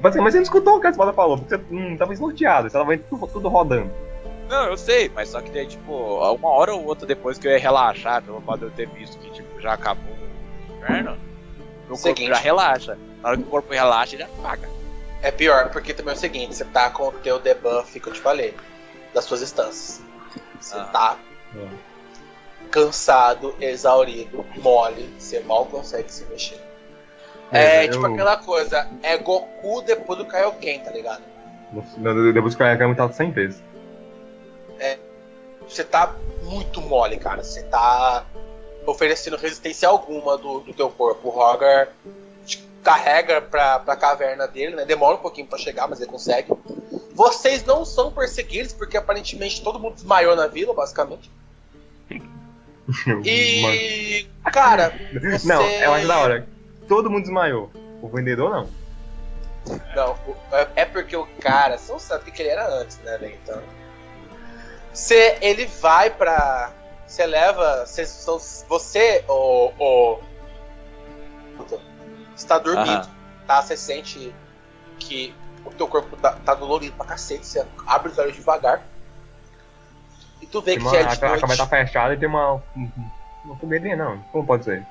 Mas mas você não escutou o que a espada falou, porque você não tava esnorteado, você tava tudo, tudo rodando. Não, eu sei, mas só que daí, tipo, uma hora ou outra depois que eu ia relaxar, pelo fato de eu ter visto que, tipo, já acabou o inverno, meu Seguinte. corpo já relaxa. Na hora que o corpo relaxa, ele apaga. É pior, porque também é o seguinte, você tá com o teu debuff que eu te falei, das suas instâncias. Você Ah. tá cansado, exaurido, mole, você mal consegue se mexer. É, eu- tipo aquela coisa, é Goku depois do Kaioken, tá ligado? Não, Depois eu ia cair, eu tava 100 vezes. Você tá muito mole, cara. Você tá oferecendo resistência alguma do, do teu corpo. O Rogar te carrega pra, pra caverna dele, né? Demora um pouquinho pra chegar, mas ele consegue. Vocês não são perseguidos, porque aparentemente todo mundo desmaiou na vila, basicamente. E. Cara, você. Não, eu acho da hora. Todo mundo desmaiou. O vendedor não. Não, é- é porque o cara, você não sabe o que ele era antes, né, velho? Então. Você, ele vai pra. Você leva. Você, você o. o está dormindo, Aham. tá? Você sente que o teu corpo tá, tá dolorido pra cacete. Você abre os olhos devagar. E tu vê Tem que uma, já é a, de a noite. caverna tá fechada e tem uma. um- Uma fogueirinha, não. Como pode ser?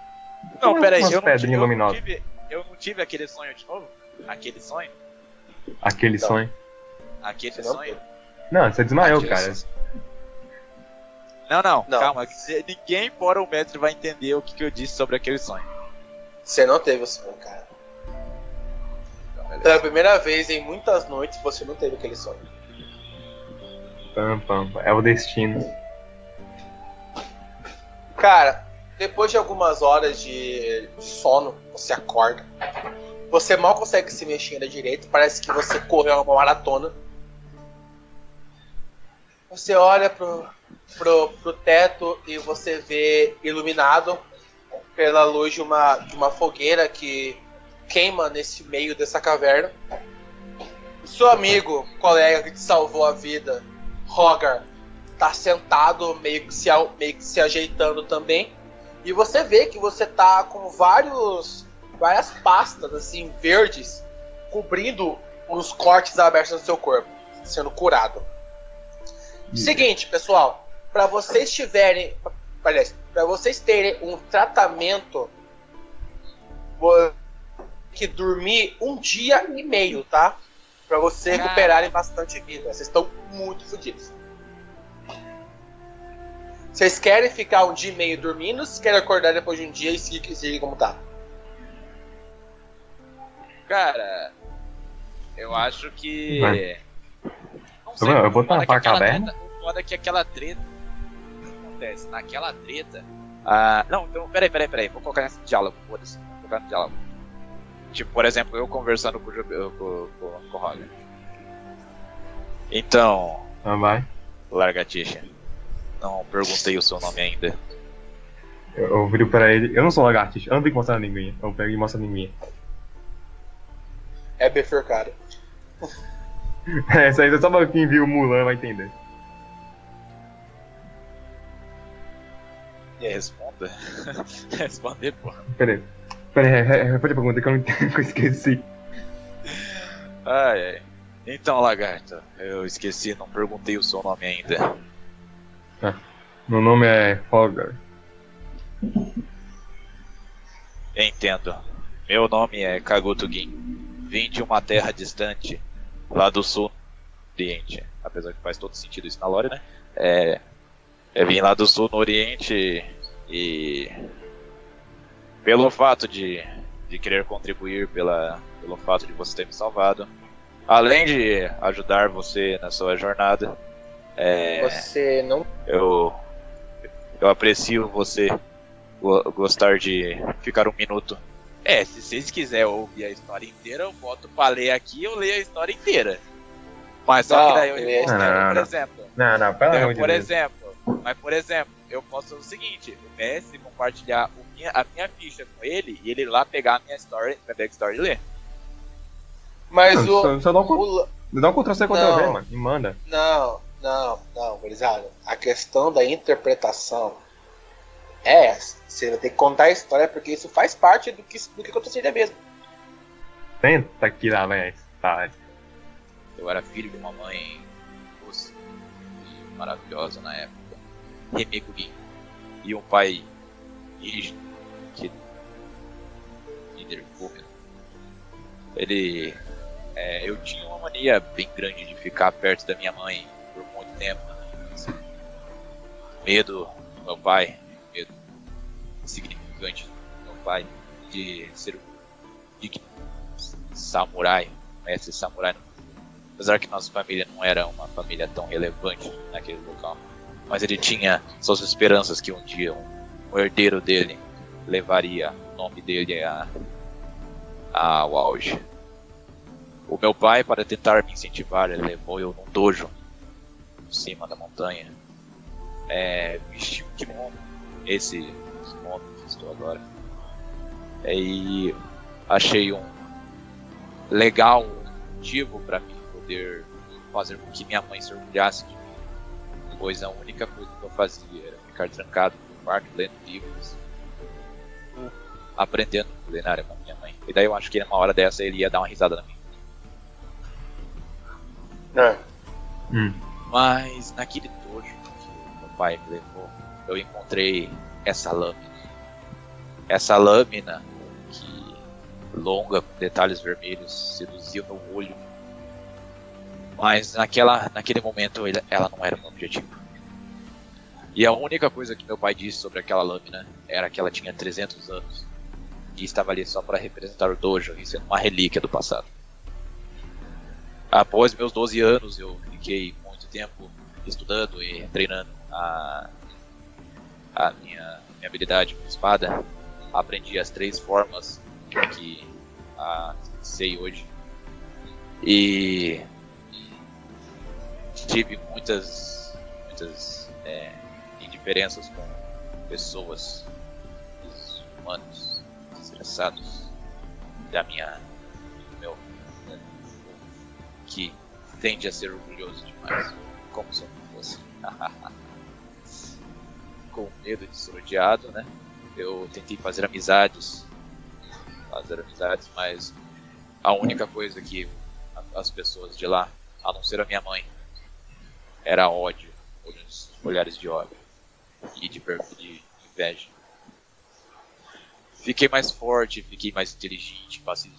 Não, peraí, eu não, tive, eu, não tive, eu não tive aquele sonho de novo? Aquele sonho? Aquele Não. sonho. Aquele Você não sonho? Não, você desmaiou, Aquele cara. sonho. Não, não, Não. calma. Ninguém fora o mestre vai entender o que, que eu disse sobre aquele sonho. Você não teve o sonho, cara. Pela primeira vez em muitas noites você não teve aquele sonho. Pam, pam. É o destino. Cara, depois de algumas horas de sono, você acorda. Você mal consegue se mexer da direita, parece que você correu uma maratona. Você olha pro, pro, pro teto e você vê iluminado pela luz de uma, de uma fogueira que queima nesse meio dessa caverna. Seu amigo, colega que te salvou a vida, Rogar, tá sentado, meio que, se, meio que se ajeitando também. E você vê que você tá com vários. várias pastas assim, verdes, cobrindo os cortes abertos no seu corpo, sendo curado. Seguinte, pessoal, para vocês tiverem. Aliás, para vocês terem um tratamento. Vou que dormir um dia e meio, tá? Pra vocês Cara. recuperarem bastante vida. Vocês estão muito fodidos. Vocês querem ficar um dia e meio dormindo ou vocês querem acordar depois de um dia e seguir, seguir como tá? Cara, eu acho que. Vai. Não vendo? Eu vou tampar a caverna. treta- foda que aquela treta. Acontece? Naquela treta. Ah, não, então, peraí, peraí, peraí. Vou colocar nesse diálogo, foda-se. Vou colocar no diálogo. Tipo, por exemplo, eu conversando com o, com, com, com o Roger. Então, Ah, vai. Largatixa. Não perguntei o seu nome ainda. Eu, eu viro pra ele. Eu não sou lagartixa, eu não tenho que mostrar a linguinha. Eu pego e mostro a linguinha. É bifurcado. Essa aí é só pra quem viu o Mulan vai entender. Aí, responda. Responder, pô. Pera aí. Pera aí, re- re- repete a pergunta que eu, não que eu esqueci. Ai, ai. Então, lagarto, eu esqueci, não perguntei o seu nome ainda. Meu nome é Fogger. Entendo. Meu nome é Kagutugin. Vim de uma terra distante, lá do sul Oriente. Apesar que faz todo sentido isso na lore, né? É, eu vim lá do sul no Oriente e. Pelo fato de, de querer contribuir pela, pelo fato de você ter me salvado, além de ajudar você na sua jornada, é, Você não. eu, eu aprecio você go- gostar de ficar um minuto. É, se vocês quiserem ouvir a história inteira, eu boto pra ler aqui eu leio a história inteira. Mas só Não, que daí eu, é- posso- Não, não, por não. exemplo, Não, não, pelo eu, amor de por Deus. exemplo, mas por exemplo, eu posso o seguinte, o Messi compartilhar o minha- a minha ficha com ele e ele ir lá pegar a minha story, minha backstory e ler. Mas o. só, só dá um, o co- la- dá um Ctrl C, Ctrl V, Não. mano. E manda. Não, não, não, gurizada. A questão da interpretação é essa. Você vai ter que contar a história porque isso faz parte do que, do que aconteceria mesmo. Tenta aqui lá, velho. Tá. Eu era filho de uma mãe doce e maravilhosa na época, Remiko Gin, e um pai rígido, que líder. Ele, é, eu tinha uma mania bem grande de ficar perto da minha mãe por muito tempo. assim. Medo do meu pai, medo significante do meu pai de ser um digno samurai, mestre samurai Apesar que nossa família não era uma família tão relevante naquele local. Mas ele tinha suas esperanças que um dia um, um herdeiro dele levaria o nome dele a, a- ao auge. O meu pai, para tentar me incentivar, ele levou eu num dojo em cima da montanha. É, vestiu um kimono, esse kimono que estou agora. É, E achei um legal motivo para mim poder fazer com que minha mãe se orgulhasse de. Pois a única coisa que eu fazia era ficar trancado no quarto lendo livros, aprendendo culinária com a minha mãe. E daí eu acho que numa hora dessa ele ia dar uma risada na minha. É. Hum. Mas naquele dojo que o meu pai me levou, eu encontrei essa lâmina. Essa lâmina que longa com detalhes vermelhos seduzia o meu olho. Mas naquela, naquele momento ele- ela não era meu objetivo. E a única coisa que meu pai disse sobre aquela lâmina era que ela tinha 300 anos e estava ali só para representar o dojo e sendo uma relíquia do passado. Após meus 12 anos, eu fiquei muito tempo estudando e treinando a, a minha, minha habilidade com espada. Aprendi as três formas que a, sei hoje. E tive muitas, muitas é, indiferenças com pessoas, os humanos, desgraçados da minha, do meu, né, que tende a ser orgulhoso demais, como se eu não fosse. Com medo de ser odiado, né? Eu tentei fazer amizades, fazer amizades, mas a única coisa que as pessoas de lá, a não ser a minha mãe, era ódio, olhos- olhares de ódio e de, de inveja. Fiquei mais forte, fiquei mais inteligente, passei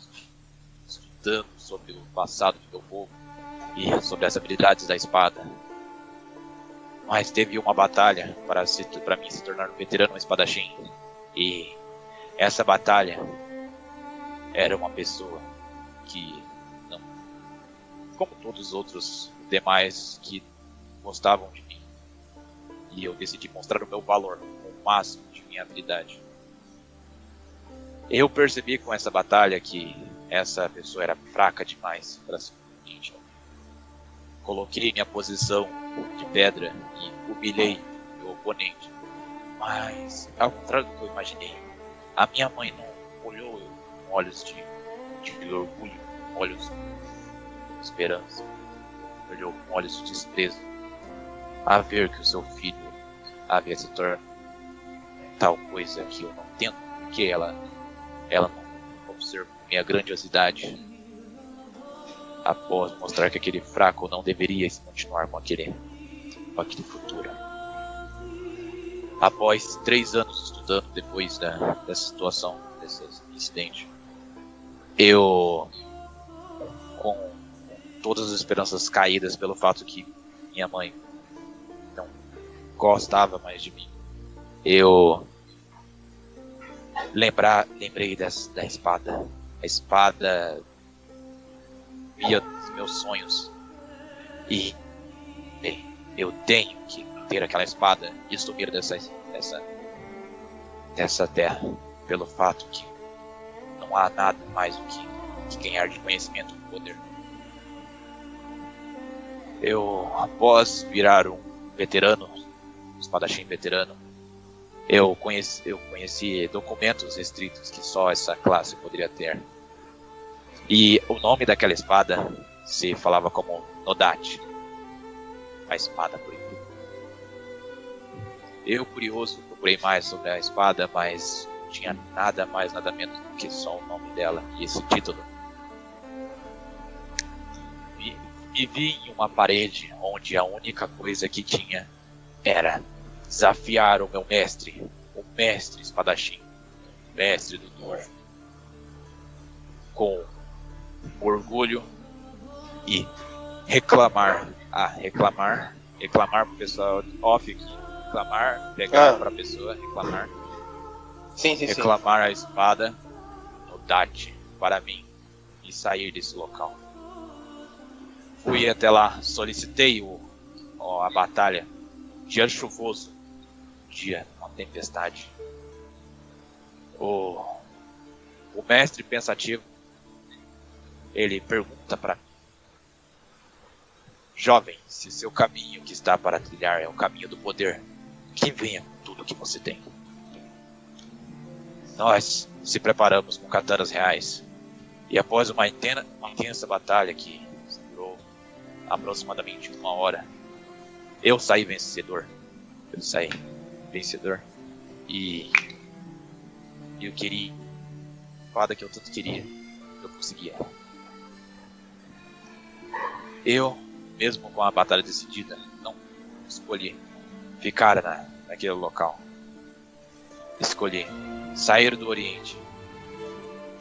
estudando sobre o passado do meu povo e sobre as habilidades da espada. Mas teve uma batalha para, se, para mim se tornar um veterano espadachim. E essa batalha era uma pessoa que não. Como todos os outros demais que gostavam de mim. E eu decidi mostrar o meu valor, o máximo de minha habilidade. Eu percebi com essa batalha que essa pessoa era fraca demais para ser um ninja. Coloquei minha posição de pedra e humilhei meu oponente. Mas, ao contrário do que eu imaginei, a minha mãe não olhou com olhos de, de orgulho, olhos de esperança, olhou com olhos de desprezo, a ver que o seu filho havia se tornado tal coisa que eu não entendo, porque ela, ela não observou minha grandiosidade após mostrar que aquele fraco não deveria continuar com aquele, com aquele futuro. Após três anos estudando depois da, dessa situação, desse incidente, eu, com todas as esperanças caídas pelo fato que minha mãe gostava mais de mim, eu lembrar, lembrei dessa, da espada. A espada via os meus sonhos. E eu tenho que ter aquela espada e sumir dessa, dessa, dessa terra. Pelo fato que não há nada mais do que, que ganhar de conhecimento e poder. Eu, após virar um veterano, espadachim veterano, eu conheci, eu conheci documentos restritos que só essa classe poderia ter. E o nome daquela espada se falava como Nodate a espada proibida. Eu, curioso, procurei mais sobre a espada, mas não tinha nada mais, nada menos do que só o nome dela e esse título. E vi em uma parede onde a única coisa que tinha era desafiar o meu mestre, o mestre espadachim, o mestre do Dor, com orgulho e reclamar. Ah, reclamar. Reclamar pro pessoal off aqui. Reclamar, pegar Ah. pra pessoa, reclamar. Sim, sim, sim. reclamar a espada no Date para mim e sair desse local. Fui até lá, solicitei o, ó, a batalha. Dia chuvoso, dia uma tempestade. O, o mestre pensativo ele pergunta para mim: Jovem, se seu caminho que está para trilhar é o caminho do poder, que venha com tudo que você tem. Nós se preparamos com katanas reais. E após uma, uma intensa batalha que durou aproximadamente uma hora, eu saí vencedor. Eu saí vencedor. E eu queria a espada que eu tanto queria. Eu conseguia. Eu, mesmo com a batalha decidida, não escolhi ficar na, naquele local. Escolhi sair do Oriente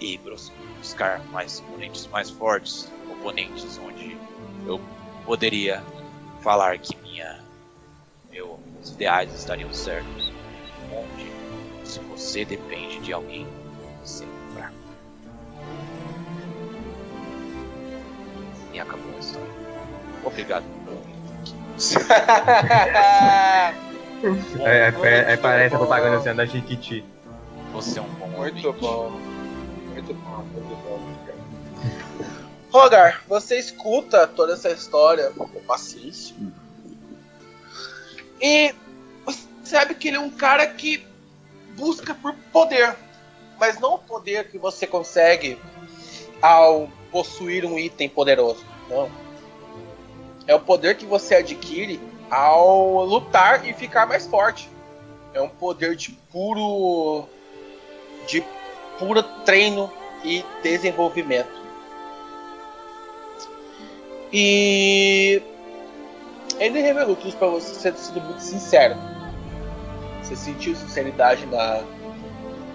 e bus- buscar mais oponentes mais fortes, oponentes onde eu poderia falar que minha meus ideais estariam certos, onde se você depende de alguém, você é fraco. E acabou a história. Obrigado. É, é, é, é, parece a propaganda assim, da Jequiti. Você é um bom Muito ouvinte. bom. Muito bom, muito bom. Rogar, você escuta toda essa história com paciência. E você sabe que ele é um cara que busca por poder. Mas não o poder que você consegue ao possuir um item poderoso. Não. É o poder que você adquire ao lutar e ficar mais forte. É um poder de puro. de puro treino e desenvolvimento. E ele revelou tudo pra você, sendo sido muito sincero. Você sentiu sinceridade na,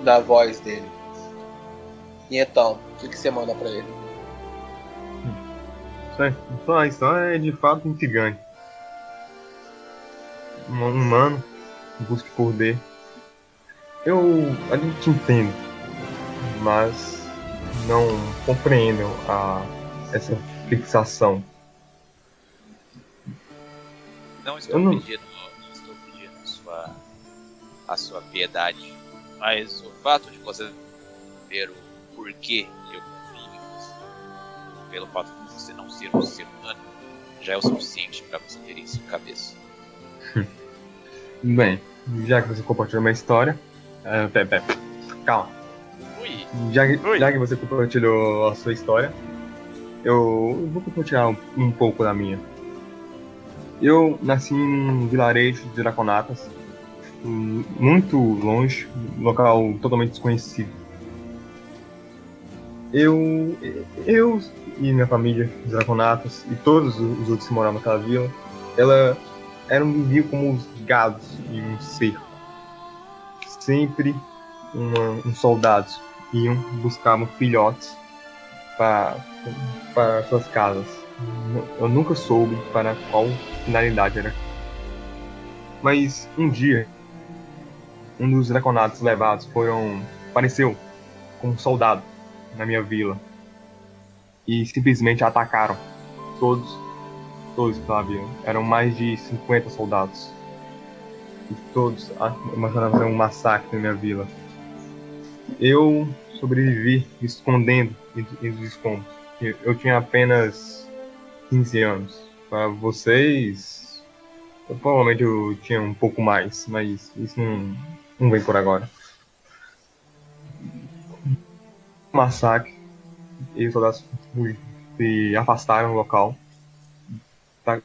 na voz dele. E então, o que, que você manda pra ele? É, só a história é de fato intrigante. Um humano busca de poder. Eu a gente entendo, mas não compreendo a, essa fixação. Não estou não- pedindo, não estou pedindo a sua, a sua piedade, mas o fato de você ver o porquê eu confio em você, pelo fato de você não ser um ser humano, já é o suficiente para você ter isso em cabeça. Bem, já que você compartilhou minha história. É, pera, pera, calma. Ui, Já, que- já que você compartilhou a sua história, eu vou compartilhar um, um pouco da minha. Eu nasci em um vilarejo de Draconatas, muito longe, um local totalmente desconhecido. Eu, eu e minha família de Draconatas e todos os outros que moravam naquela vila, ela eram viviam como os gados em um cerco. Sempre uns soldados iam buscavam filhotes para suas casas. Eu nunca soube para qual finalidade era. Mas um dia, um dos draconatos levados foram apareceu como um soldado na minha vila e simplesmente atacaram todos todos pela vila. Eram mais de 50 soldados. E todos ah, começaram a fazer um massacre na minha vila. Eu sobrevivi escondendo entre os escombros. Eu tinha apenas 15 anos. Para vocês, eu, provavelmente eu tinha um pouco mais, mas isso não, não vem por agora. Massacre. E os soldados se afastaram do local. Tá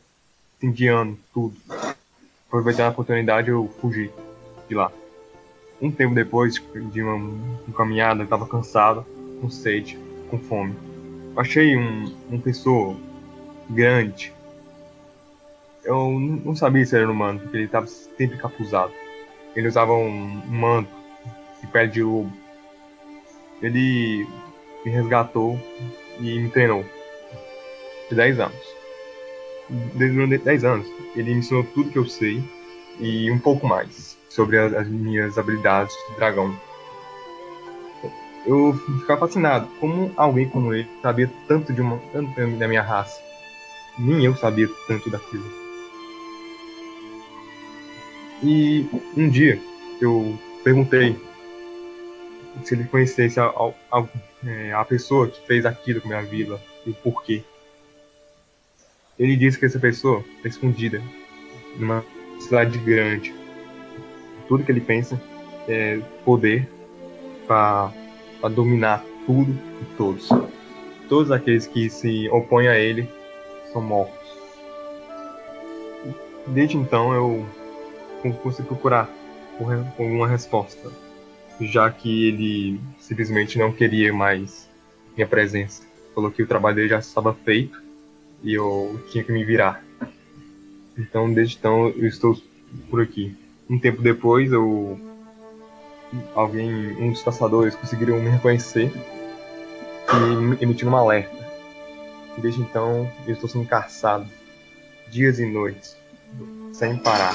incendiando tudo. Aproveitando a oportunidade, eu fugi de lá. Um tempo depois de uma, uma caminhada, eu estava cansado, com sede, com fome. Achei um, uma pessoa grande. Eu não sabia se era humano, porque ele estava sempre capuzado. Ele usava um, manto de pele de lobo. Ele me resgatou e me treinou. De 10 anos. Durante 10 anos, ele me ensinou tudo que eu sei e um pouco mais sobre as, as minhas habilidades de dragão. Eu ficava fascinado como alguém como ele sabia tanto de uma tanto da minha raça. Nem eu sabia tanto daquilo. E um dia eu perguntei se ele conhecesse a, a, a, é, pessoa que fez aquilo com minha vila e o porquê. Ele disse que essa pessoa está escondida numa cidade grande. Tudo que ele pensa é poder para dominar tudo e todos. Todos aqueles que se opõem a ele são mortos. Desde então eu consegui procurar por re- por uma resposta, já que ele simplesmente não queria mais minha presença. Falou que o trabalho dele já estava feito e eu tinha que me virar. Então, desde então, eu estou por aqui. Um tempo depois, eu alguém, um dos caçadores conseguiram me reconhecer e me emitiram um alerta. Desde então, eu estou sendo caçado dias e noites, sem parar.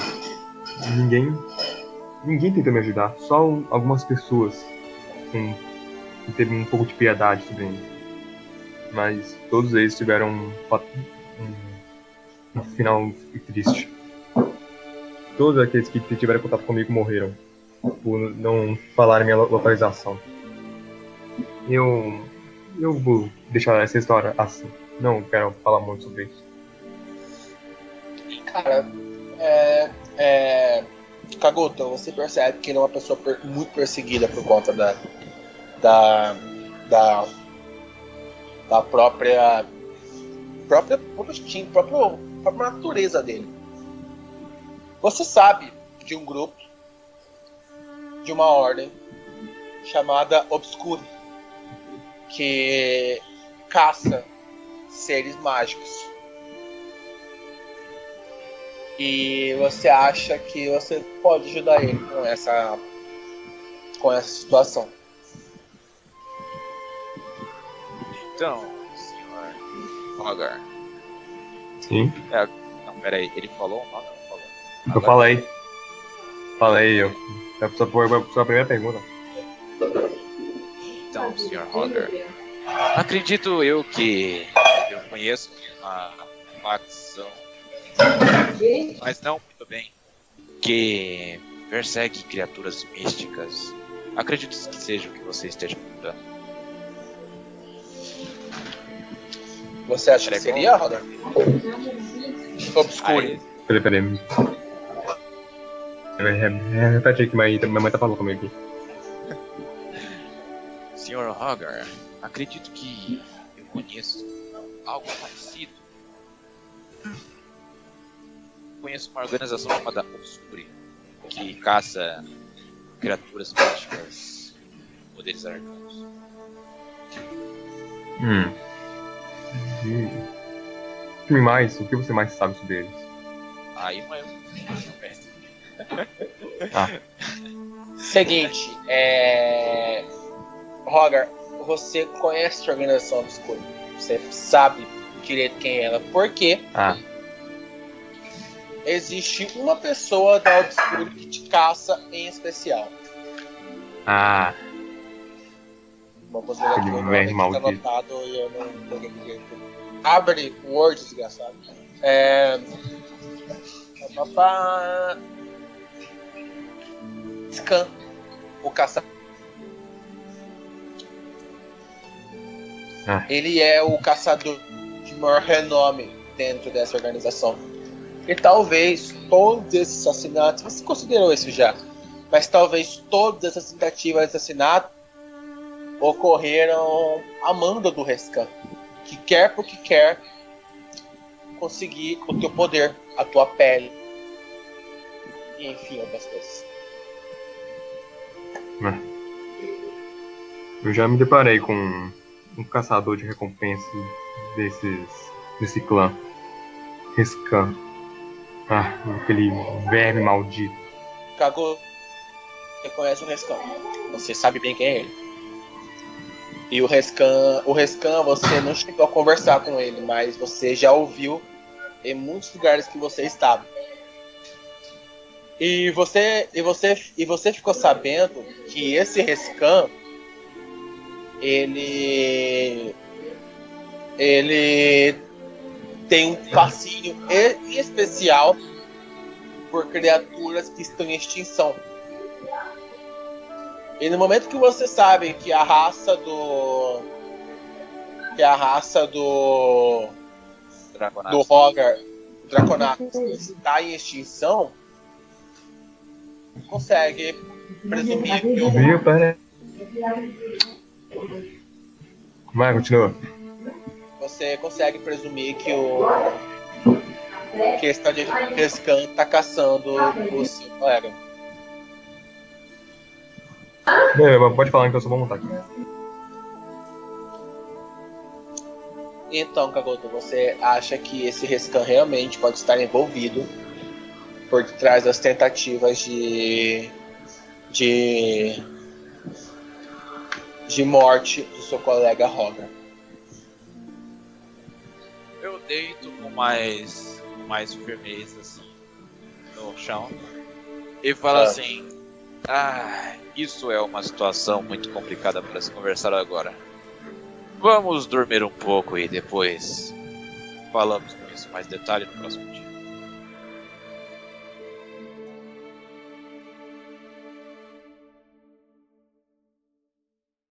Ninguém, ninguém tenta me ajudar, só um- algumas pessoas com, que teve um pouco de piedade sobre mim. Mas todos eles tiveram um, um, um final triste. Todos aqueles que tiveram contato comigo morreram por não falar minha lo- localização. Eu eu vou deixar essa história assim. Não quero falar muito sobre isso. Cara, é. é Kagoto, você percebe que ele é uma pessoa per- muito perseguida por conta da. da. da, da própria. própria. próprio instinto, próprio, própria natureza dele. Você sabe de um grupo, de uma ordem, chamada Obscure, que caça seres mágicos. E você acha que você pode ajudar ele com essa com essa situação. Então, senhor Rogar. Sim. Não, peraí, ele falou o nome? Não falou. Eu Agora- falei. Falei eu. É só foi a sua primeira pergunta. Então, senhor Rogar. Acredito eu que eu conheço uma facção, mas não muito bem, que persegue criaturas místicas. Acredito que seja o que você esteja perguntando. Você acha que seria, Rodar? Obscure. Aí, Peraí, peraí. Repete aí que minha mãe tá falando comigo aqui. Senhor Hagar, acredito que eu conheço algo parecido. Conheço uma organização chamada Obscure, que caça criaturas místicas, poderes arcanos. Hum. O que mais? O que você mais sabe sobre eles? Aí não um mestre. Seguinte, é. Roger, você conhece a organização obscura. Você sabe direito quem é ela. Porque Ah, existe uma pessoa da Obscure que te caça em especial. ah, Vamos ver aqui. O nome tá anotado e eu não peguei direito. Abre o Word, desgraçado. É. Scan. O caçador. Ah. Ele é o caçador de maior renome dentro dessa organização. E talvez todos esses assassinatos, você considerou isso já, mas talvez todas essas tentativas de assassinato ocorreram a mando do Rescan, que quer porque quer conseguir o teu poder, a tua pele, e enfim, outras coisas. eu já me deparei com um caçador de recompensas desses, desse clã. Rescan. Ah, aquele verme maldito. Cagou, você conhece o Rescan, você sabe bem quem é ele. E o Rescan, o Rescan, você não chegou a conversar com ele, mas você já ouviu em muitos lugares que você estava. E você, e você, e você ficou sabendo que esse Rescan, ele, ele tem um fascínio especial por criaturas que estão em extinção. E no momento que você sabe que a raça do. que a raça do. Draconato. do Roger, Draconatus, está em extinção, consegue presumir que o. Vai, continua. Você consegue presumir que o. que esse tal de Rescan tá caçando o seu colega. Pode falar eu só vou montar aqui. Então, Kagoto, você acha que esse Rescan realmente pode estar envolvido por trás das tentativas de. de. De morte do seu colega Roger? Eu deito com mais, com mais firmeza assim no chão e falo Ah. assim: Ah, isso é uma situação muito complicada para se conversar agora. Vamos dormir um pouco e depois falamos com isso mais detalhe no próximo dia.